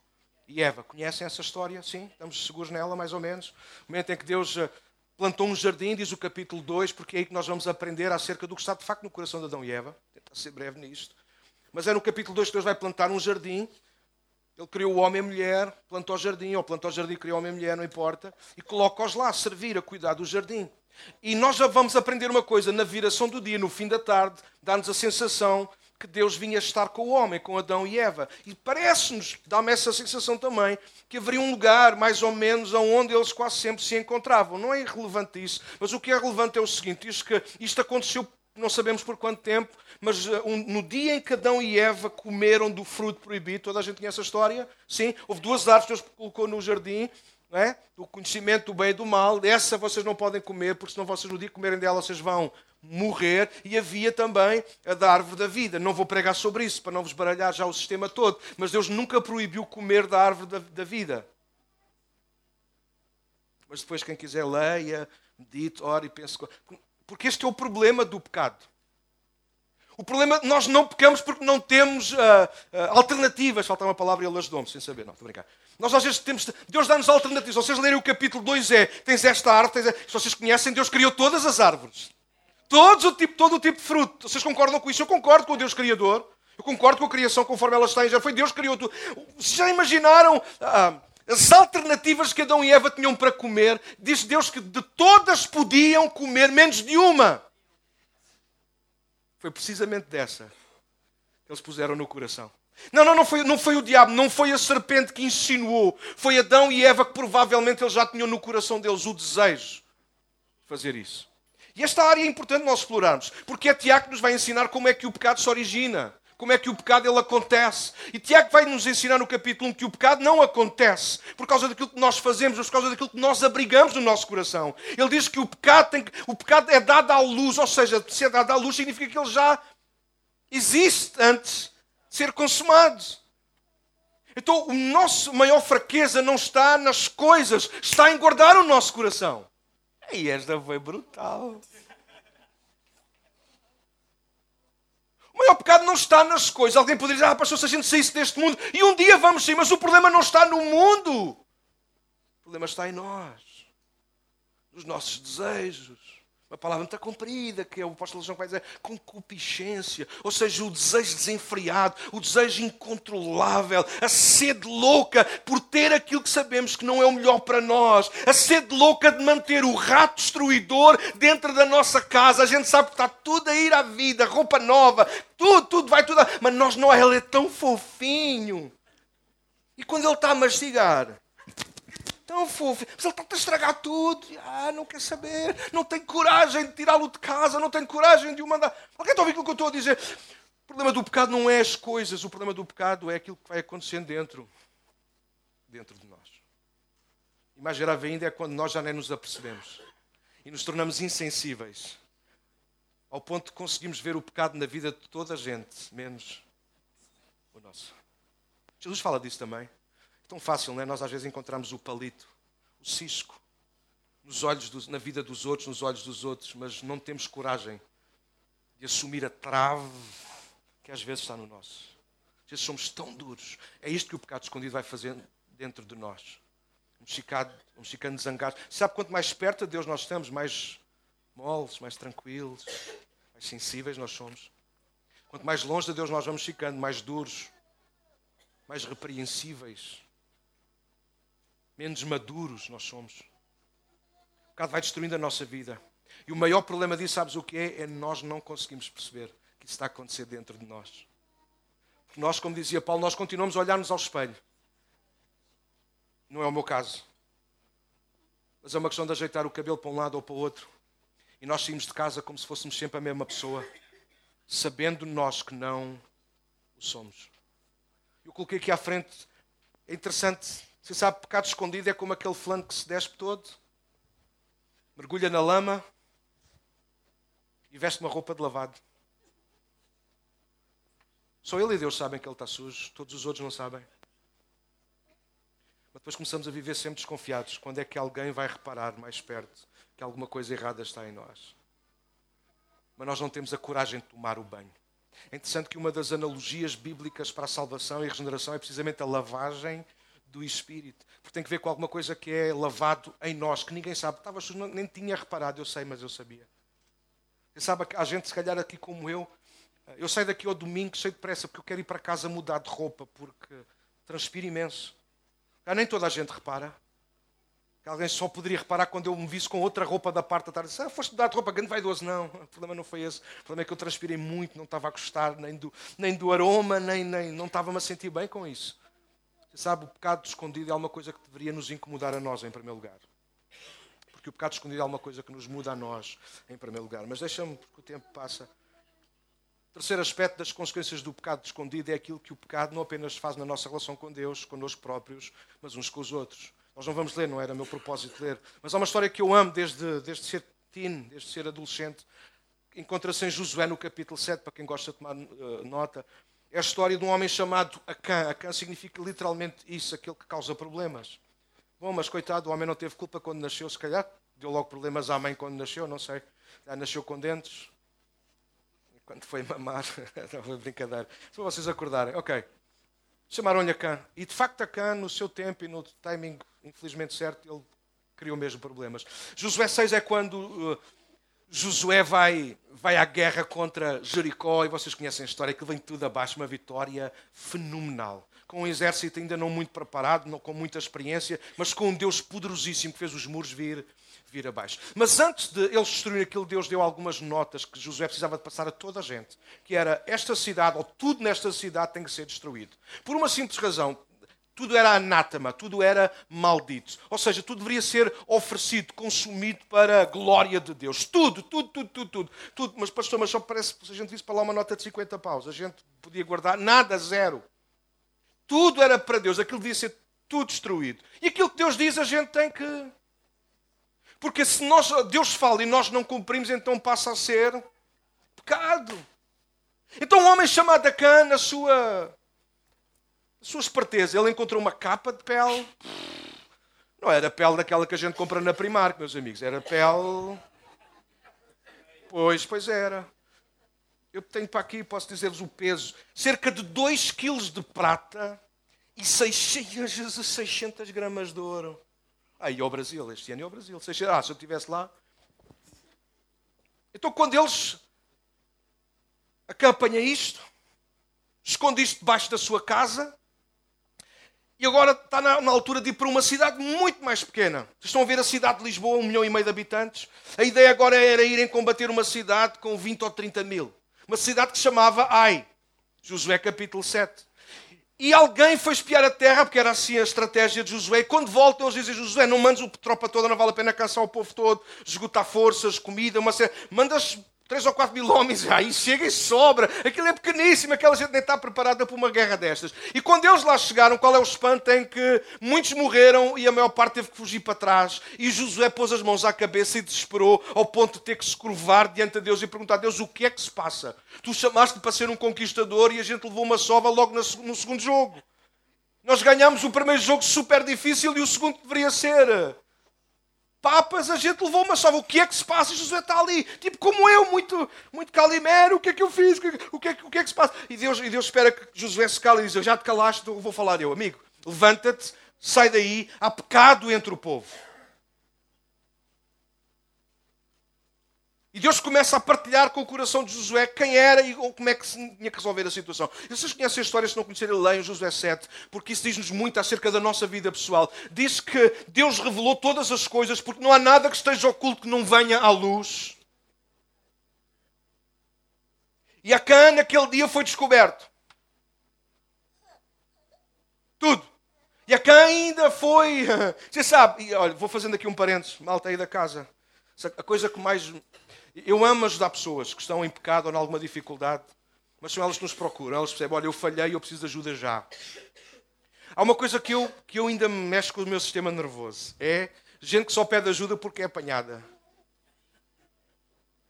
e Eva. Conhecem essa história? Sim? Estamos seguros nela, mais ou menos? O momento em que Deus eh, plantou um jardim, diz o capítulo 2, porque é aí que nós vamos aprender acerca do que está de facto no coração de Adão e Eva. Tentar ser breve nisto. Mas é no capítulo 2 que Deus vai plantar um jardim. Ele criou o homem e a mulher, plantou o jardim, ou plantou o jardim e criou o homem e a mulher, não importa, e coloca-os lá a servir, a cuidar do jardim. E nós já vamos aprender uma coisa, na viração do dia, no fim da tarde, dá-nos a sensação que Deus vinha estar com o homem, com Adão e Eva. E parece-nos, dá-me essa sensação também, que haveria um lugar, mais ou menos, onde eles quase sempre se encontravam. Não é irrelevante isso, mas o que é relevante é o seguinte: isto, que isto aconteceu, não sabemos por quanto tempo, mas um, no dia em que Adão e Eva comeram do fruto proibido, toda a gente conhece a história? Sim, houve duas árvores que Deus colocou no jardim. É? do conhecimento do bem e do mal, essa vocês não podem comer, porque senão vocês no dia que comerem dela vocês vão morrer e havia também a da árvore da vida. Não vou pregar sobre isso para não vos baralhar já o sistema todo, mas Deus nunca proibiu comer da árvore da, da vida. Mas depois, quem quiser, leia, medite, ore e pense. Porque este é o problema do pecado. O problema, nós não pecamos porque não temos uh, uh, alternativas. Falta uma palavra e ele ajudou-me, sem saber. Não, estou a brincar. Nós às vezes temos. Deus dá-nos alternativas. Vocês lerem o capítulo 2, é: tens esta árvore, tens, se vocês conhecem, Deus criou todas as árvores. Todos o tipo, todo o tipo de fruto. Vocês concordam com isso? Eu concordo com o Deus Criador. Eu concordo com a criação conforme ela está em. Foi Deus que criou tudo. Vocês já imaginaram ah, as alternativas que Adão e Eva tinham para comer? Diz Deus que de todas podiam comer, menos de uma. Foi precisamente dessa que eles puseram no coração. Não, não, não foi, não foi o diabo, não foi a serpente que insinuou. Foi Adão e Eva que provavelmente eles já tinham no coração deles o desejo de fazer isso. E esta área é importante nós explorarmos, porque é Tiago que nos vai ensinar como é que o pecado se origina, como é que o pecado ele acontece. E Tiago vai nos ensinar no capítulo 1 que o pecado não acontece por causa daquilo que nós fazemos, mas por causa daquilo que nós abrigamos no nosso coração. Ele diz que o pecado, tem o pecado é dado à luz, ou seja, se é dado à luz significa que ele já existe antes de ser consumado. Então, a nossa maior fraqueza não está nas coisas, está em guardar o nosso coração. E esta foi brutal. O maior pecado não está nas coisas. Alguém poderia dizer, ah, pastor, se a gente saísse deste mundo, e um dia vamos sair, mas o problema não está no mundo. O problema está em nós, nos nossos desejos, uma palavra muito comprida, que é o apóstolo João vai dizer concupiscência, ou seja, o desejo desenfreado, o desejo incontrolável, a sede louca por ter aquilo que sabemos que não é o melhor para nós, a sede louca de manter o rato destruidor dentro da nossa casa. A gente sabe que está tudo a ir à vida, roupa nova, tudo, tudo, vai tudo, mas nós não, ele é tão fofinho. E quando ele está a mastigar, tão fofo. Mas ele está a estragar tudo. Ah, não quer saber. Não tem coragem de tirá-lo de casa. Não tem coragem de o mandar. Alguém está a ouvir aquilo que eu estou a dizer? O problema do pecado não é as coisas. O problema do pecado é aquilo que vai acontecendo dentro. Dentro de nós. E mais grave ainda é quando nós já nem nos apercebemos. E nos tornamos insensíveis. Ao ponto de conseguirmos ver o pecado na vida de toda a gente, menos o nosso. Jesus fala disso também. Tão fácil, não é? Nós às vezes encontramos o palito, o cisco, nos olhos dos, na vida dos outros, nos olhos dos outros, mas não temos coragem de assumir a trave que às vezes está no nosso. Às vezes somos tão duros. É isto que o pecado escondido vai fazendo dentro de nós. Vamos ficando, vamos zangados. Sabe quanto mais perto de Deus nós estamos, mais moles, mais tranquilos, mais sensíveis nós somos. Quanto mais longe de Deus nós vamos ficando, mais duros, mais repreensíveis menos maduros nós somos. O pecado vai destruindo a nossa vida. E o maior problema disso, sabes o que é? É nós não conseguimos perceber que isso está a acontecer dentro de nós. Porque nós, como dizia Paulo, nós continuamos a olhar-nos ao espelho. Não é o meu caso. Mas é uma questão de ajeitar o cabelo para um lado ou para o outro. E nós saímos de casa como se fôssemos sempre a mesma pessoa, sabendo nós que não o somos. Eu coloquei aqui à frente, é interessante, você sabe, pecado escondido é como aquele flanco que se despe todo, mergulha na lama e veste uma roupa de lavado. Só ele e Deus sabem que ele está sujo, todos os outros não sabem. Mas depois começamos a viver sempre desconfiados. Quando é que alguém vai reparar mais perto que alguma coisa errada está em nós? Mas nós não temos a coragem de tomar o banho. É interessante que uma das analogias bíblicas para a salvação e regeneração é precisamente a lavagem do Espírito. Porque tem que ver com alguma coisa que é lavado em nós, que ninguém sabe. Estava, nem tinha reparado, eu sei, mas eu sabia. Você sabe, há gente, se calhar aqui como eu, eu saio daqui ao domingo cheio de pressa porque eu quero ir para casa mudar de roupa, porque transpiro imenso. Já nem toda a gente repara. Que alguém só poderia reparar quando eu me visse com outra roupa da parte da tarde. Ah, foste mudar de roupa, grande vaidoso. Não, o problema não foi esse. O problema é que eu transpirei muito, não estava a gostar nem do, nem do aroma, nem, nem não estava-me a sentir bem com isso. Você sabe, o pecado escondido é uma coisa que deveria nos incomodar a nós, em primeiro lugar. Porque o pecado escondido é uma coisa que nos muda a nós, em primeiro lugar. Mas deixa-me, porque o tempo passa. O terceiro aspecto das consequências do pecado escondido é aquilo que o pecado não apenas faz na nossa relação com Deus, connosco próprios, mas uns com os outros. Nós não vamos ler, não era meu propósito ler. Mas há uma história que eu amo desde, desde ser teen, desde ser adolescente. Encontra-se em Josué no capítulo 7, para quem gosta de tomar uh, nota. É a história de um homem chamado Acã. Acã significa literalmente isso, aquele que causa problemas. Bom, mas coitado, o homem não teve culpa quando nasceu, se calhar deu logo problemas à mãe quando nasceu, não sei. Já nasceu com dentes, quando foi mamar. Não foi brincadeira. Se vocês acordarem. Ok. Chamaram-lhe a Cã. E de facto a Cã, no seu tempo e no timing, infelizmente certo, ele criou mesmo problemas. Josué 6 é quando uh, Josué vai, vai à guerra contra Jericó, e vocês conhecem a história, que vem tudo abaixo, uma vitória fenomenal. Com um exército ainda não muito preparado, não com muita experiência, mas com um Deus poderosíssimo que fez os muros vir vir abaixo. Mas antes de eles destruírem aquilo, Deus deu algumas notas que Josué precisava de passar a toda a gente, que era esta cidade, ou tudo nesta cidade tem que ser destruído. Por uma simples razão, tudo era anátema, tudo era maldito. Ou seja, tudo deveria ser oferecido, consumido para a glória de Deus. Tudo, tudo, tudo, tudo, tudo. tudo. Mas, pastor, mas só parece, se a gente visse para lá uma nota de 50 paus, a gente podia guardar nada, zero. Tudo era para Deus, aquilo devia ser tudo destruído. E aquilo que Deus diz, a gente tem que porque se nós, Deus fala e nós não cumprimos, então passa a ser pecado. Então um homem chamado Acã, na sua, sua esperteza, ele encontrou uma capa de pele. Não era pele daquela que a gente compra na Primark, meus amigos. Era pele... Pois, pois era. Eu tenho para aqui, posso dizer-vos o peso. Cerca de 2 quilos de prata e 600, 600 gramas de ouro. Aí ao Brasil, este ano é ao Brasil. Ah, se eu estivesse lá. Então, quando eles acompanham isto, esconde isto debaixo da sua casa, e agora está na, na, altura de ir para uma cidade muito mais pequena. Vocês estão a ver a cidade de Lisboa, um milhão e meio de habitantes. A ideia agora era irem combater uma cidade com 20 ou 30 mil. Uma cidade que chamava Ai. Josué capítulo 7. E alguém foi espiar a terra, porque era assim a estratégia de Josué. E quando voltam, eles dizem: Josué, não mandes a tropa toda, não vale a pena cansar o povo todo, esgotar forças, comida, uma série. Mandas 3 ou 4 mil homens, aí chega e sobra. Aquilo é pequeníssimo, aquela gente nem está preparada para uma guerra destas. E quando eles lá chegaram, qual é o espanto? Em que muitos morreram e a maior parte teve que fugir para trás. E Josué pôs as mãos à cabeça e desesperou, ao ponto de ter que se curvar diante de Deus e perguntar a Deus: o que é que se passa? Tu chamaste para ser um conquistador e a gente levou uma sova logo no segundo jogo. Nós ganhámos o primeiro jogo super difícil e o segundo deveria ser papas, a gente levou uma sova. O que é que se passa? Josué está ali, tipo como eu, muito, muito calimero. O que é que eu fiz? O que, o que, é, o que, é que se passa? E Deus, e Deus espera que Josué se cale e diz: Eu já te calaste, eu vou falar eu, amigo. Levanta-te, sai daí, há pecado entre o povo. E Deus começa a partilhar com o coração de Josué quem era e como é que se tinha que resolver a situação. E vocês conhecem a história, se não conhecerem, leiam Josué 7, porque isso diz-nos muito acerca da nossa vida pessoal. Diz que Deus revelou todas as coisas, porque não há nada que esteja oculto que não venha à luz. E a Cã naquele dia foi descoberto. Tudo. E a Cã ainda foi. Você sabe, e, olha, vou fazendo aqui um parênteses, malta aí da casa. A coisa que mais Eu amo ajudar pessoas que estão em pecado ou em alguma dificuldade, mas são elas que nos procuram. Elas percebem, olha, eu falhei, eu preciso de ajuda já. Há uma coisa que eu, que eu ainda me mexe com o meu sistema nervoso. É gente que só pede ajuda porque é apanhada.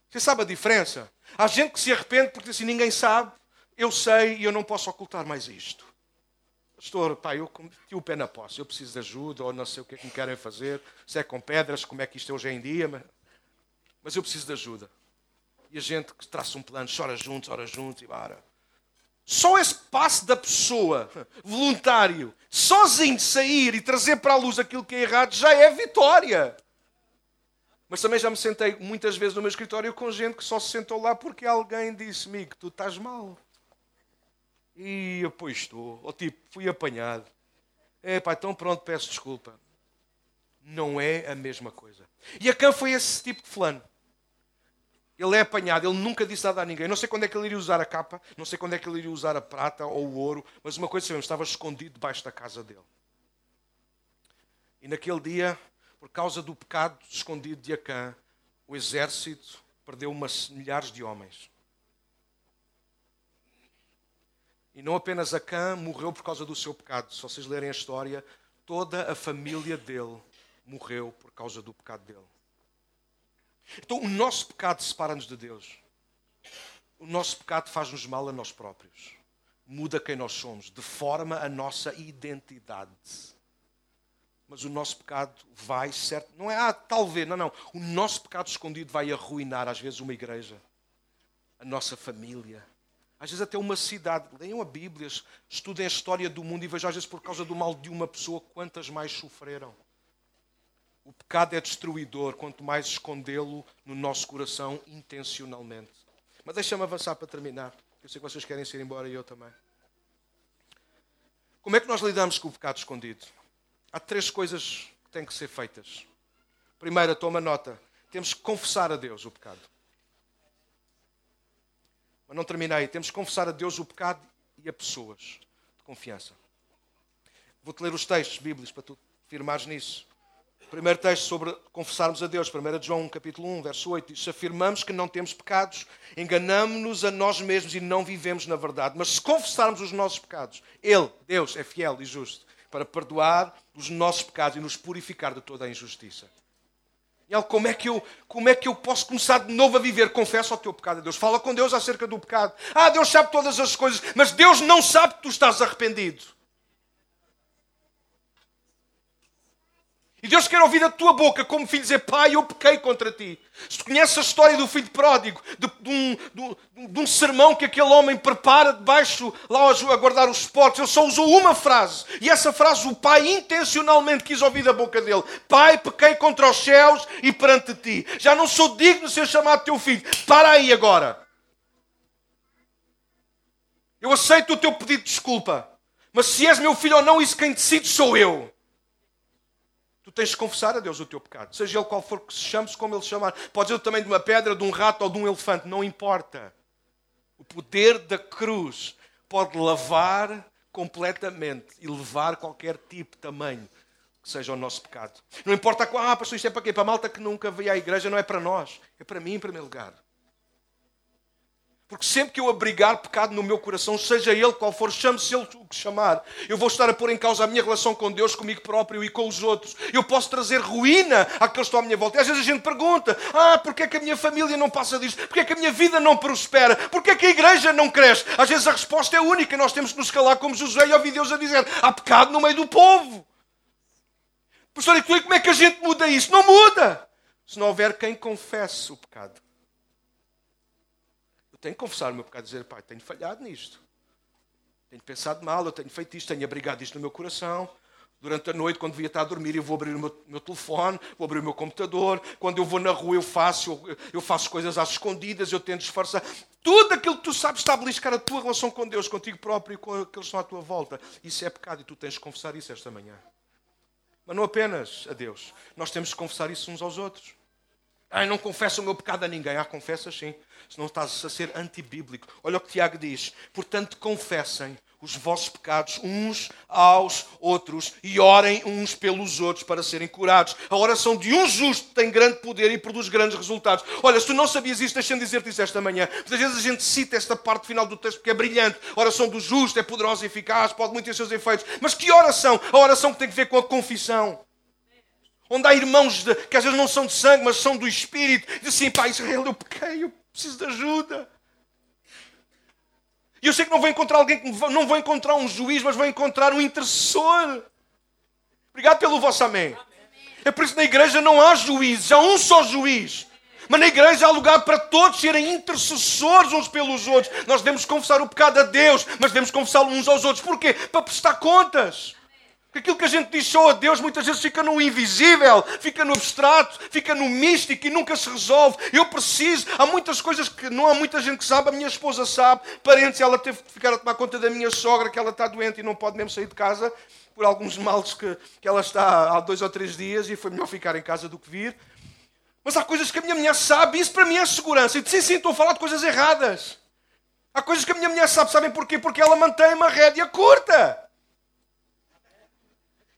Você sabe a diferença? Há gente que se arrepende porque assim, ninguém sabe, eu sei e eu não posso ocultar mais isto. Pastor, pá, eu meti o pé na posse, eu preciso de ajuda, ou não sei o que é que me querem fazer, se é com pedras, como é que isto é hoje em dia, mas, mas eu preciso de ajuda. E a gente que traça um plano, chora juntos, ora juntos e para. Só esse passo da pessoa, voluntário, sozinho sair e trazer para a luz aquilo que é errado, já é vitória. Mas também já me sentei muitas vezes no meu escritório com gente que só se sentou lá porque alguém disse-me que tu estás mal. E eu, pois estou. Ou tipo, fui apanhado. É pá, então pronto, peço desculpa. Não é a mesma coisa. E a Cã foi esse tipo de fulano. Ele é apanhado, ele nunca disse nada a ninguém. Não sei quando é que ele iria usar a capa, não sei quando é que ele iria usar a prata ou o ouro, mas uma coisa sabemos, estava escondido debaixo da casa dele. E naquele dia, por causa do pecado escondido de Acã, o exército perdeu umas milhares de homens. E não apenas Acã morreu por causa do seu pecado. Se vocês lerem a história, toda a família dele morreu por causa do pecado dele. Então, o nosso pecado separa-nos de Deus. O nosso pecado faz-nos mal a nós próprios. Muda quem nós somos, deforma a nossa identidade. Mas o nosso pecado vai, certo? Não é, ah, talvez, não, não. O nosso pecado escondido vai arruinar, às vezes, uma igreja, a nossa família, às vezes até uma cidade. Leiam a Bíblia, estudem a história do mundo e vejam, às vezes, por causa do mal de uma pessoa, quantas mais sofreram. O pecado é destruidor, quanto mais escondê-lo no nosso coração intencionalmente. Mas deixa-me avançar para terminar. Eu sei que vocês querem ir embora e eu também. Como é que nós lidamos com o pecado escondido? Há três coisas que têm que ser feitas. Primeira, toma nota. Temos que confessar a Deus o pecado. Mas não terminei. Temos que confessar a Deus o pecado e a pessoas de confiança. Vou-te ler os textos bíblicos para tu firmares nisso. Primeiro texto sobre confessarmos a Deus, 1 João capítulo 1, verso 8, diz: Se afirmamos que não temos pecados, enganamos-nos a nós mesmos e não vivemos na verdade. Mas se confessarmos os nossos pecados, Ele, Deus, é fiel e justo para perdoar os nossos pecados e nos purificar de toda a injustiça. E ele, como é, que eu, como é que eu posso começar de novo a viver? Confessa o teu pecado a Deus. Fala com Deus acerca do pecado. Ah, Deus sabe todas as coisas, mas Deus não sabe que tu estás arrependido. E Deus quer ouvir da tua boca, como filho, dizer: Pai, eu pequei contra ti. Se tu conheces a história do filho pródigo, de, de, um, de, de um, sermão que aquele homem prepara debaixo, lá a guardar os potes, ele só usou uma frase. E essa frase o pai intencionalmente quis ouvir da boca dele: Pai, pequei contra os céus e perante ti. Já não sou digno de ser chamado teu filho. Para aí agora. Eu aceito o teu pedido de desculpa. Mas se és meu filho ou não, isso quem decide sou eu. Tu tens de confessar a Deus o teu pecado, seja ele qual for que se chame, como ele chamar. Pode ser também de uma pedra, de um rato ou de um elefante, não importa. O poder da cruz pode lavar completamente e levar qualquer tipo, tamanho que seja o nosso pecado. Não importa, ah, pastor, isto é para quê? Para a malta que nunca veio à igreja, não é para nós. É para mim, em primeiro lugar. Porque sempre que eu abrigar pecado no meu coração, seja ele qual for, chame-se ele o que chamar, eu vou estar a pôr em causa a minha relação com Deus, comigo próprio e com os outros. Eu posso trazer ruína àqueles que estão à minha volta. E às vezes a gente pergunta: Ah, porquê é que a minha família não passa disto? Porquê é que a minha vida não prospera? Porquê é que a igreja não cresce? Às vezes a resposta é única. Nós temos que nos calar como José e ouvir Deus a dizer: Há pecado no meio do povo. Pastor, e como é que a gente muda isso? Não muda! Se não houver quem confesse o pecado. Eu tenho que confessar o meu pecado e dizer, pai, tenho falhado nisto. Tenho pensado mal, eu tenho feito isto, tenho abrigado isto no meu coração. Durante a noite, quando devia estar a dormir, eu vou abrir o meu, meu, telefone, vou abrir o meu computador. Quando eu vou na rua, eu faço, eu, eu faço coisas às escondidas, eu tento disfarçar. Tudo aquilo que tu sabes está a beliscar a tua relação com Deus, contigo próprio e com aqueles que estão à tua volta. Isso é pecado e tu tens de confessar isso esta manhã. Mas não apenas a Deus. Nós temos de confessar isso uns aos outros. Ah, não confesso o meu pecado a ninguém. Ah, confessas sim. Senão estás a ser antibíblico. Olha o que Tiago diz. Portanto, confessem os vossos pecados uns aos outros e orem uns pelos outros para serem curados. A oração de um justo tem grande poder e produz grandes resultados. Olha, se tu não sabias isso, deixa-me dizer-te isso esta manhã. Muitas vezes a gente cita esta parte final do texto porque é brilhante. A oração do justo é poderosa e eficaz, pode muito ter seus efeitos. Mas que oração? A oração que tem a ver com a confissão. Onde há irmãos de, que às vezes não são de sangue, mas são do Espírito. Diz assim, pai, Israel, eu pequei, eu preciso de ajuda. E eu sei que não vou encontrar alguém, não vou encontrar um juiz, mas vou encontrar um intercessor. Obrigado pelo vosso amém. É por isso que na igreja não há juízes, há um só juiz. Mas na igreja há lugar para todos serem intercessores uns pelos outros. Nós devemos confessar o pecado a Deus, mas devemos confessá-lo uns aos outros. Porquê? Para prestar contas. Aquilo que a gente diz só a Deus muitas vezes fica no invisível, fica no abstrato, fica no místico e nunca se resolve. Eu preciso. Há muitas coisas que não há muita gente que sabe. A minha esposa sabe. Parentes, ela teve que ficar a tomar conta da minha sogra, que ela está doente e não pode mesmo sair de casa por alguns males que, que ela está há dois ou três dias e foi melhor ficar em casa do que vir. Mas há coisas que a minha mulher sabe e isso para mim é segurança. E sim, sim, estou a falar de coisas erradas. Há coisas que a minha mulher sabe. Sabem porquê? Porque ela mantém uma rédea curta.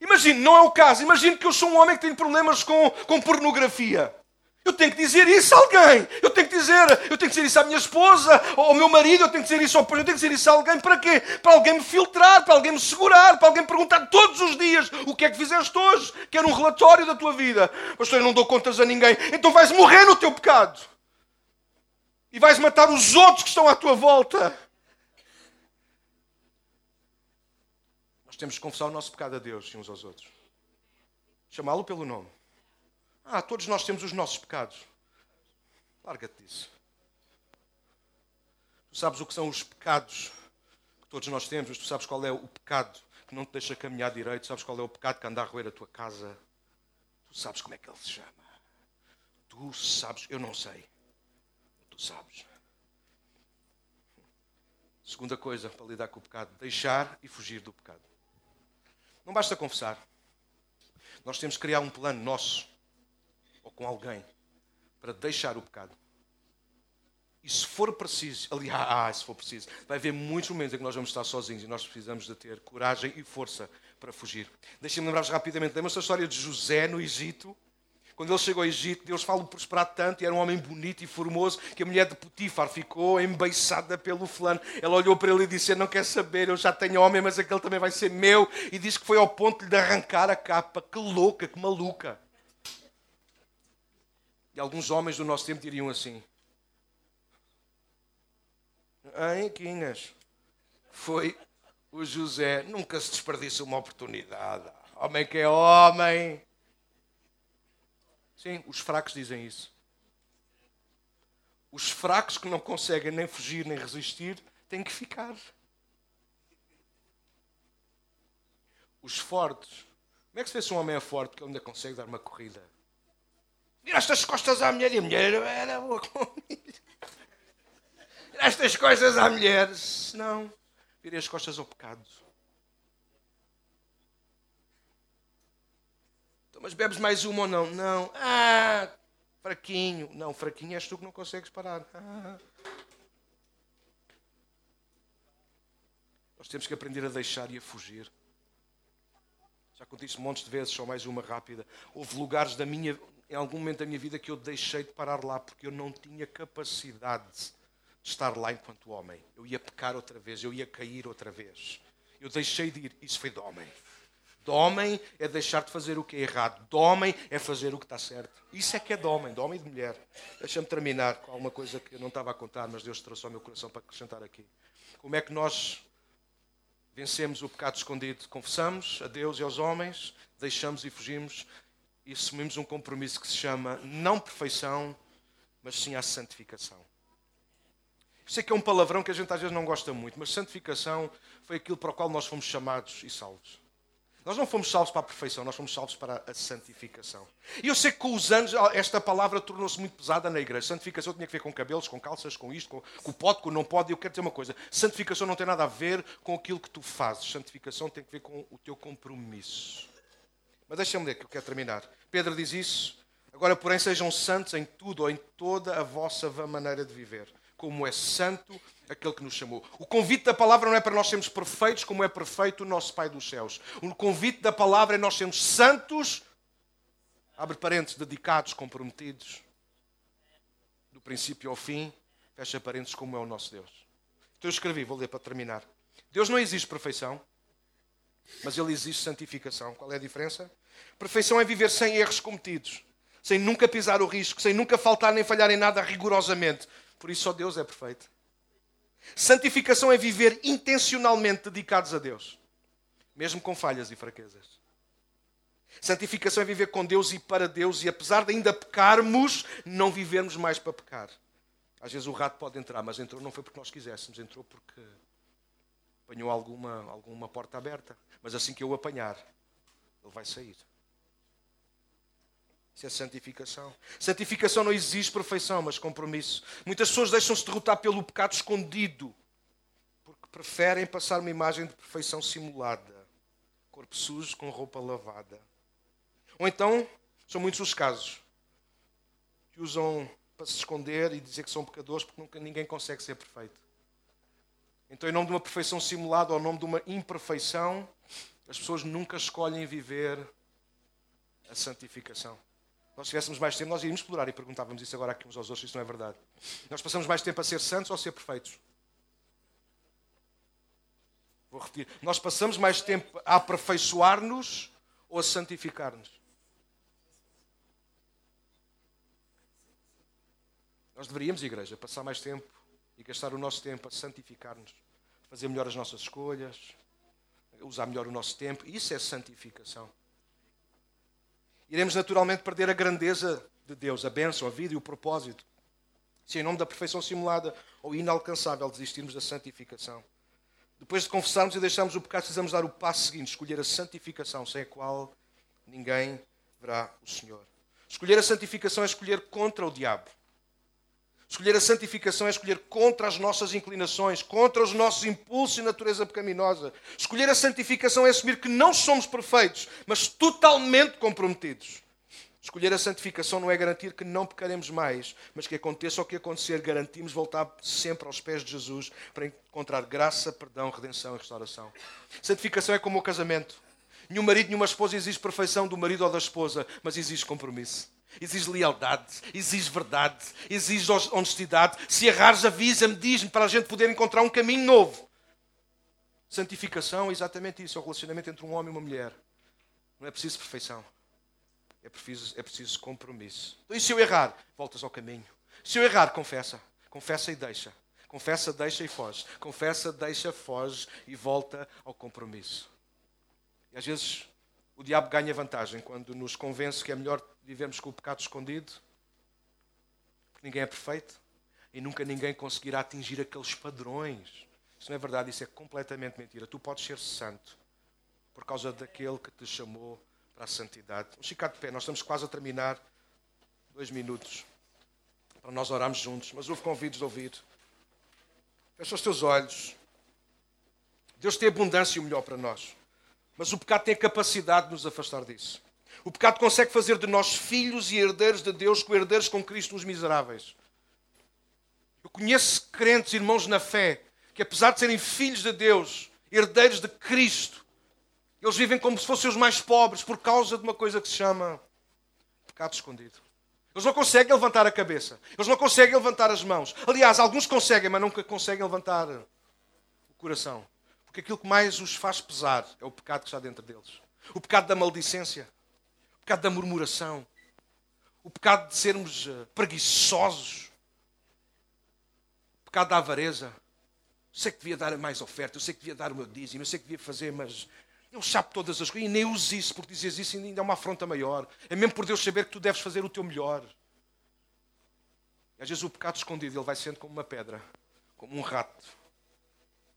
Imagine, não é o caso. Imagine que eu sou um homem que tem problemas com, com pornografia. Eu tenho que dizer isso a alguém. Eu tenho que dizer, eu tenho que dizer isso à minha esposa, ao meu marido, eu tenho que dizer isso ao eu tenho que dizer isso a alguém para quê? Para alguém me filtrar, para alguém me segurar, para alguém perguntar todos os dias o que é que fizeste hoje. Quero um relatório da tua vida. Pastor, eu não dou contas a ninguém. Então vais morrer no teu pecado. E vais matar os outros que estão à tua volta. Temos que confessar o nosso pecado a Deus e uns aos outros. Chamá-lo pelo nome. Ah, todos nós temos os nossos pecados. Larga-te disso. Tu sabes o que são os pecados que todos nós temos, mas tu sabes qual é o pecado que não te deixa caminhar direito, sabes qual é o pecado que anda a roer a tua casa. Tu sabes como é que ele se chama. Tu sabes, eu não sei. Tu sabes. Segunda coisa para lidar com o pecado: deixar e fugir do pecado. Não basta confessar. Nós temos que criar um plano nosso ou com alguém para deixar o pecado. E se for preciso, aliás, ah, se for preciso, vai haver muitos momentos em que nós vamos estar sozinhos e nós precisamos de ter coragem e força para fugir. Deixem-me lembrar-vos rapidamente. Lembra-se a história de José no Egito? Quando ele chegou ao Egito, Deus fala prosperar tanto e era um homem bonito e formoso que a mulher de Potifar ficou embeiçada pelo fulano. Ela olhou para ele e disse: Não quer saber, eu já tenho homem, mas aquele também vai ser meu. E disse que foi ao ponto de arrancar a capa. Que louca, que maluca. E alguns homens do nosso tempo diriam assim: Hein, Quinhas? Foi o José. Nunca se desperdiça uma oportunidade. Homem que é homem. Sim, os fracos dizem isso. Os fracos que não conseguem nem fugir nem resistir têm que ficar. Os fortes. Como é que se vê se um homem é forte que ainda consegue dar uma corrida? Viraste as costas à mulher e a mulher era boa comida. Viraste as costas à mulher. Não. Virei as costas ao pecado. Mas bebes mais uma ou não? Não. Ah, fraquinho. Não, fraquinho és tu que não consegues parar. Ah. Nós temos que aprender a deixar e a fugir. Já contei isso montes de vezes, só mais uma rápida. Houve lugares da minha, em algum momento da minha vida que eu deixei de parar lá porque eu não tinha capacidade de estar lá enquanto homem. Eu ia pecar outra vez, eu ia cair outra vez. Eu deixei de ir. Isso foi de homem. De homem é deixar de fazer o que é errado. De homem é fazer o que está certo. Isso é que é homem e de mulher. Deixa-me terminar com alguma coisa que eu não estava a contar, mas Deus trouxe ao meu coração para acrescentar aqui. Como é que nós vencemos o pecado escondido? Confessamos a Deus e aos homens, deixamos e fugimos e assumimos um compromisso que se chama não perfeição, mas sim a santificação. Sei que é um palavrão que a gente às vezes não gosta muito, mas santificação foi aquilo para o qual nós fomos chamados e salvos. Nós não fomos salvos para a perfeição, nós fomos salvos para a santificação. E eu sei que com os anos esta palavra tornou-se muito pesada na igreja. Santificação tinha que ver com cabelos, com calças, com isto, com, com o pode, com o não pode. Eu quero dizer uma coisa: santificação não tem nada a ver com aquilo que tu fazes. Santificação tem que ver com o teu compromisso. Mas deixa-me ler, que eu quero terminar. Pedro diz isso. Agora, porém, sejam santos em tudo ou em toda a vossa maneira de viver. Como é santo aquele que nos chamou. O convite da palavra não é para nós sermos perfeitos, como é perfeito o nosso Pai dos céus. O convite da palavra é nós sermos santos, abre parênteses, dedicados, comprometidos, do princípio ao fim, fecha parênteses, como é o nosso Deus. Então eu escrevi, vou ler para terminar. Deus não exige perfeição, mas Ele exige santificação. Qual é a diferença? Perfeição é viver sem erros cometidos, sem nunca pisar o risco, sem nunca faltar nem falhar em nada rigorosamente. Por isso só Deus é perfeito. Santificação é viver intencionalmente dedicados a Deus, mesmo com falhas e fraquezas. Santificação é viver com Deus e para Deus, e apesar de ainda pecarmos, não vivermos mais para pecar. Às vezes o rato pode entrar, mas entrou não foi porque nós quiséssemos, entrou porque apanhou alguma, alguma porta aberta. Mas assim que eu o apanhar, ele vai sair. Isso é santificação. Santificação não exige perfeição, mas compromisso. Muitas pessoas deixam-se derrotar pelo pecado escondido, porque preferem passar uma imagem de perfeição simulada. Corpo sujo com roupa lavada. Ou então, são muitos os casos que usam para se esconder e dizer que são pecadores porque nunca, ninguém consegue ser perfeito. Então, em nome de uma perfeição simulada ou em nome de uma imperfeição, as pessoas nunca escolhem viver a santificação. Nós tivéssemos mais tempo, nós iríamos explorar e perguntávamos isso agora aqui uns aos outros, isso não é verdade. Nós passamos mais tempo a ser santos ou a ser perfeitos? Vou repetir. Nós passamos mais tempo a aperfeiçoar-nos ou a santificar-nos? Nós deveríamos, igreja, passar mais tempo e gastar o nosso tempo a santificar-nos, fazer melhor as nossas escolhas, usar melhor o nosso tempo. Isso é santificação. Iremos naturalmente perder a grandeza de Deus, a bênção, a vida e o propósito. Se em nome da perfeição simulada ou inalcançável desistirmos da santificação. Depois de confessarmos e deixarmos o pecado, precisamos dar o passo seguinte, escolher a santificação, sem a qual ninguém verá o Senhor. Escolher a santificação é escolher contra o diabo. Escolher a santificação é escolher contra as nossas inclinações, contra os nossos impulsos e natureza pecaminosa. Escolher a santificação é assumir que não somos perfeitos, mas totalmente comprometidos. Escolher a santificação não é garantir que não pecaremos mais, mas que aconteça o que acontecer, garantimos voltar sempre aos pés de Jesus para encontrar graça, perdão, redenção e restauração. Santificação é como o casamento. Nenhum marido, nenhuma esposa exige perfeição do marido ou da esposa, mas exige compromisso. Exige lealdade, exige verdade, exige honestidade. Se errares, avisa-me, diz-me, para a gente poder encontrar um caminho novo. Santificação é exatamente isso, é o relacionamento entre um homem e uma mulher. Não é preciso perfeição, é preciso, é preciso compromisso. Então, e se eu errar, voltas ao caminho. Se eu errar, confessa. Confessa e deixa. Confessa, deixa e foge. Confessa, deixa, foge e volta ao compromisso. E às vezes o diabo ganha vantagem quando nos convence que é melhor vivemos com o pecado escondido, porque ninguém é perfeito e nunca ninguém conseguirá atingir aqueles padrões. Isso não é verdade, isso é completamente mentira. Tu podes ser santo por causa daquele que te chamou para a santidade. Vamos ficar de pé, nós estamos quase a terminar. Dois minutos para nós orarmos juntos, mas houve convidos de ouvir. Fecha os teus olhos. Deus tem abundância e o melhor para nós. Mas o pecado tem a capacidade de nos afastar disso. O pecado consegue fazer de nós filhos e herdeiros de Deus, com herdeiros com Cristo nos miseráveis. Eu conheço crentes, irmãos na fé, que apesar de serem filhos de Deus, herdeiros de Cristo, eles vivem como se fossem os mais pobres por causa de uma coisa que se chama pecado escondido. Eles não conseguem levantar a cabeça. Eles não conseguem levantar as mãos. Aliás, alguns conseguem, mas nunca conseguem levantar o coração. Porque aquilo que mais os faz pesar é o pecado que está dentro deles. O pecado da maldicência pecado da murmuração, o pecado de sermos eh, preguiçosos, o pecado da avareza. Sei que devia dar mais oferta, eu sei que devia dar o meu dízimo, eu sei que devia fazer, mas eu sabe todas as coisas e nem uso isso, porque dizes isso ainda é uma afronta maior. É mesmo por Deus saber que tu deves fazer o teu melhor. E às vezes o pecado escondido ele vai sendo como uma pedra, como um rato.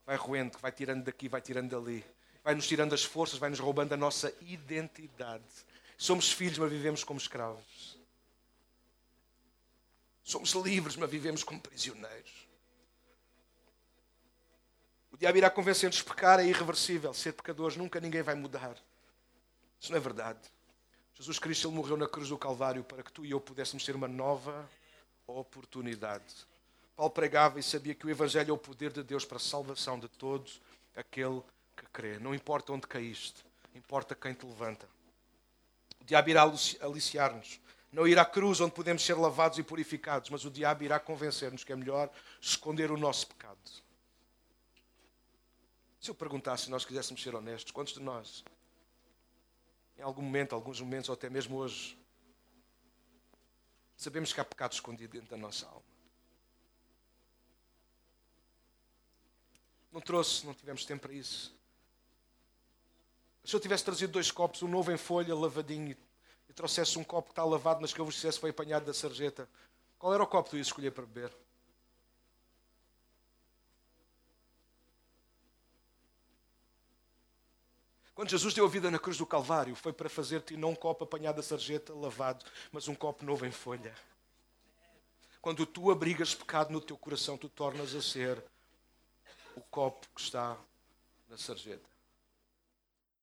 Vai roendo, vai tirando daqui, vai tirando dali. Vai nos tirando as forças, vai nos roubando a nossa identidade. Somos filhos, mas vivemos como escravos. Somos livres, mas vivemos como prisioneiros. O diabo irá convencer-nos que pecar é irreversível. Ser pecadores nunca ninguém vai mudar. Isso não é verdade. Jesus Cristo ele morreu na cruz do Calvário para que tu e eu pudéssemos ter uma nova oportunidade. Paulo pregava e sabia que o Evangelho é o poder de Deus para a salvação de todos aquele que crê. Não importa onde caíste, importa quem te levanta. O diabo irá aliciar-nos. Não ir à cruz onde podemos ser lavados e purificados, mas o diabo irá convencer-nos que é melhor esconder o nosso pecado. Se eu perguntasse, se nós quiséssemos ser honestos, quantos de nós, em algum momento, alguns momentos, ou até mesmo hoje, sabemos que há pecado escondido dentro da nossa alma? Não trouxe, não tivemos tempo para isso. Se eu tivesse trazido dois copos, um novo em folha, lavadinho, e trouxesse um copo que está lavado, mas que eu vos dissesse foi apanhado da sarjeta, qual era o copo que tu ias escolher para beber? Quando Jesus deu a vida na cruz do Calvário, foi para fazer-te não um copo apanhado da sarjeta, lavado, mas um copo novo em folha. Quando tu abrigas pecado no teu coração, tu tornas a ser o copo que está na sarjeta.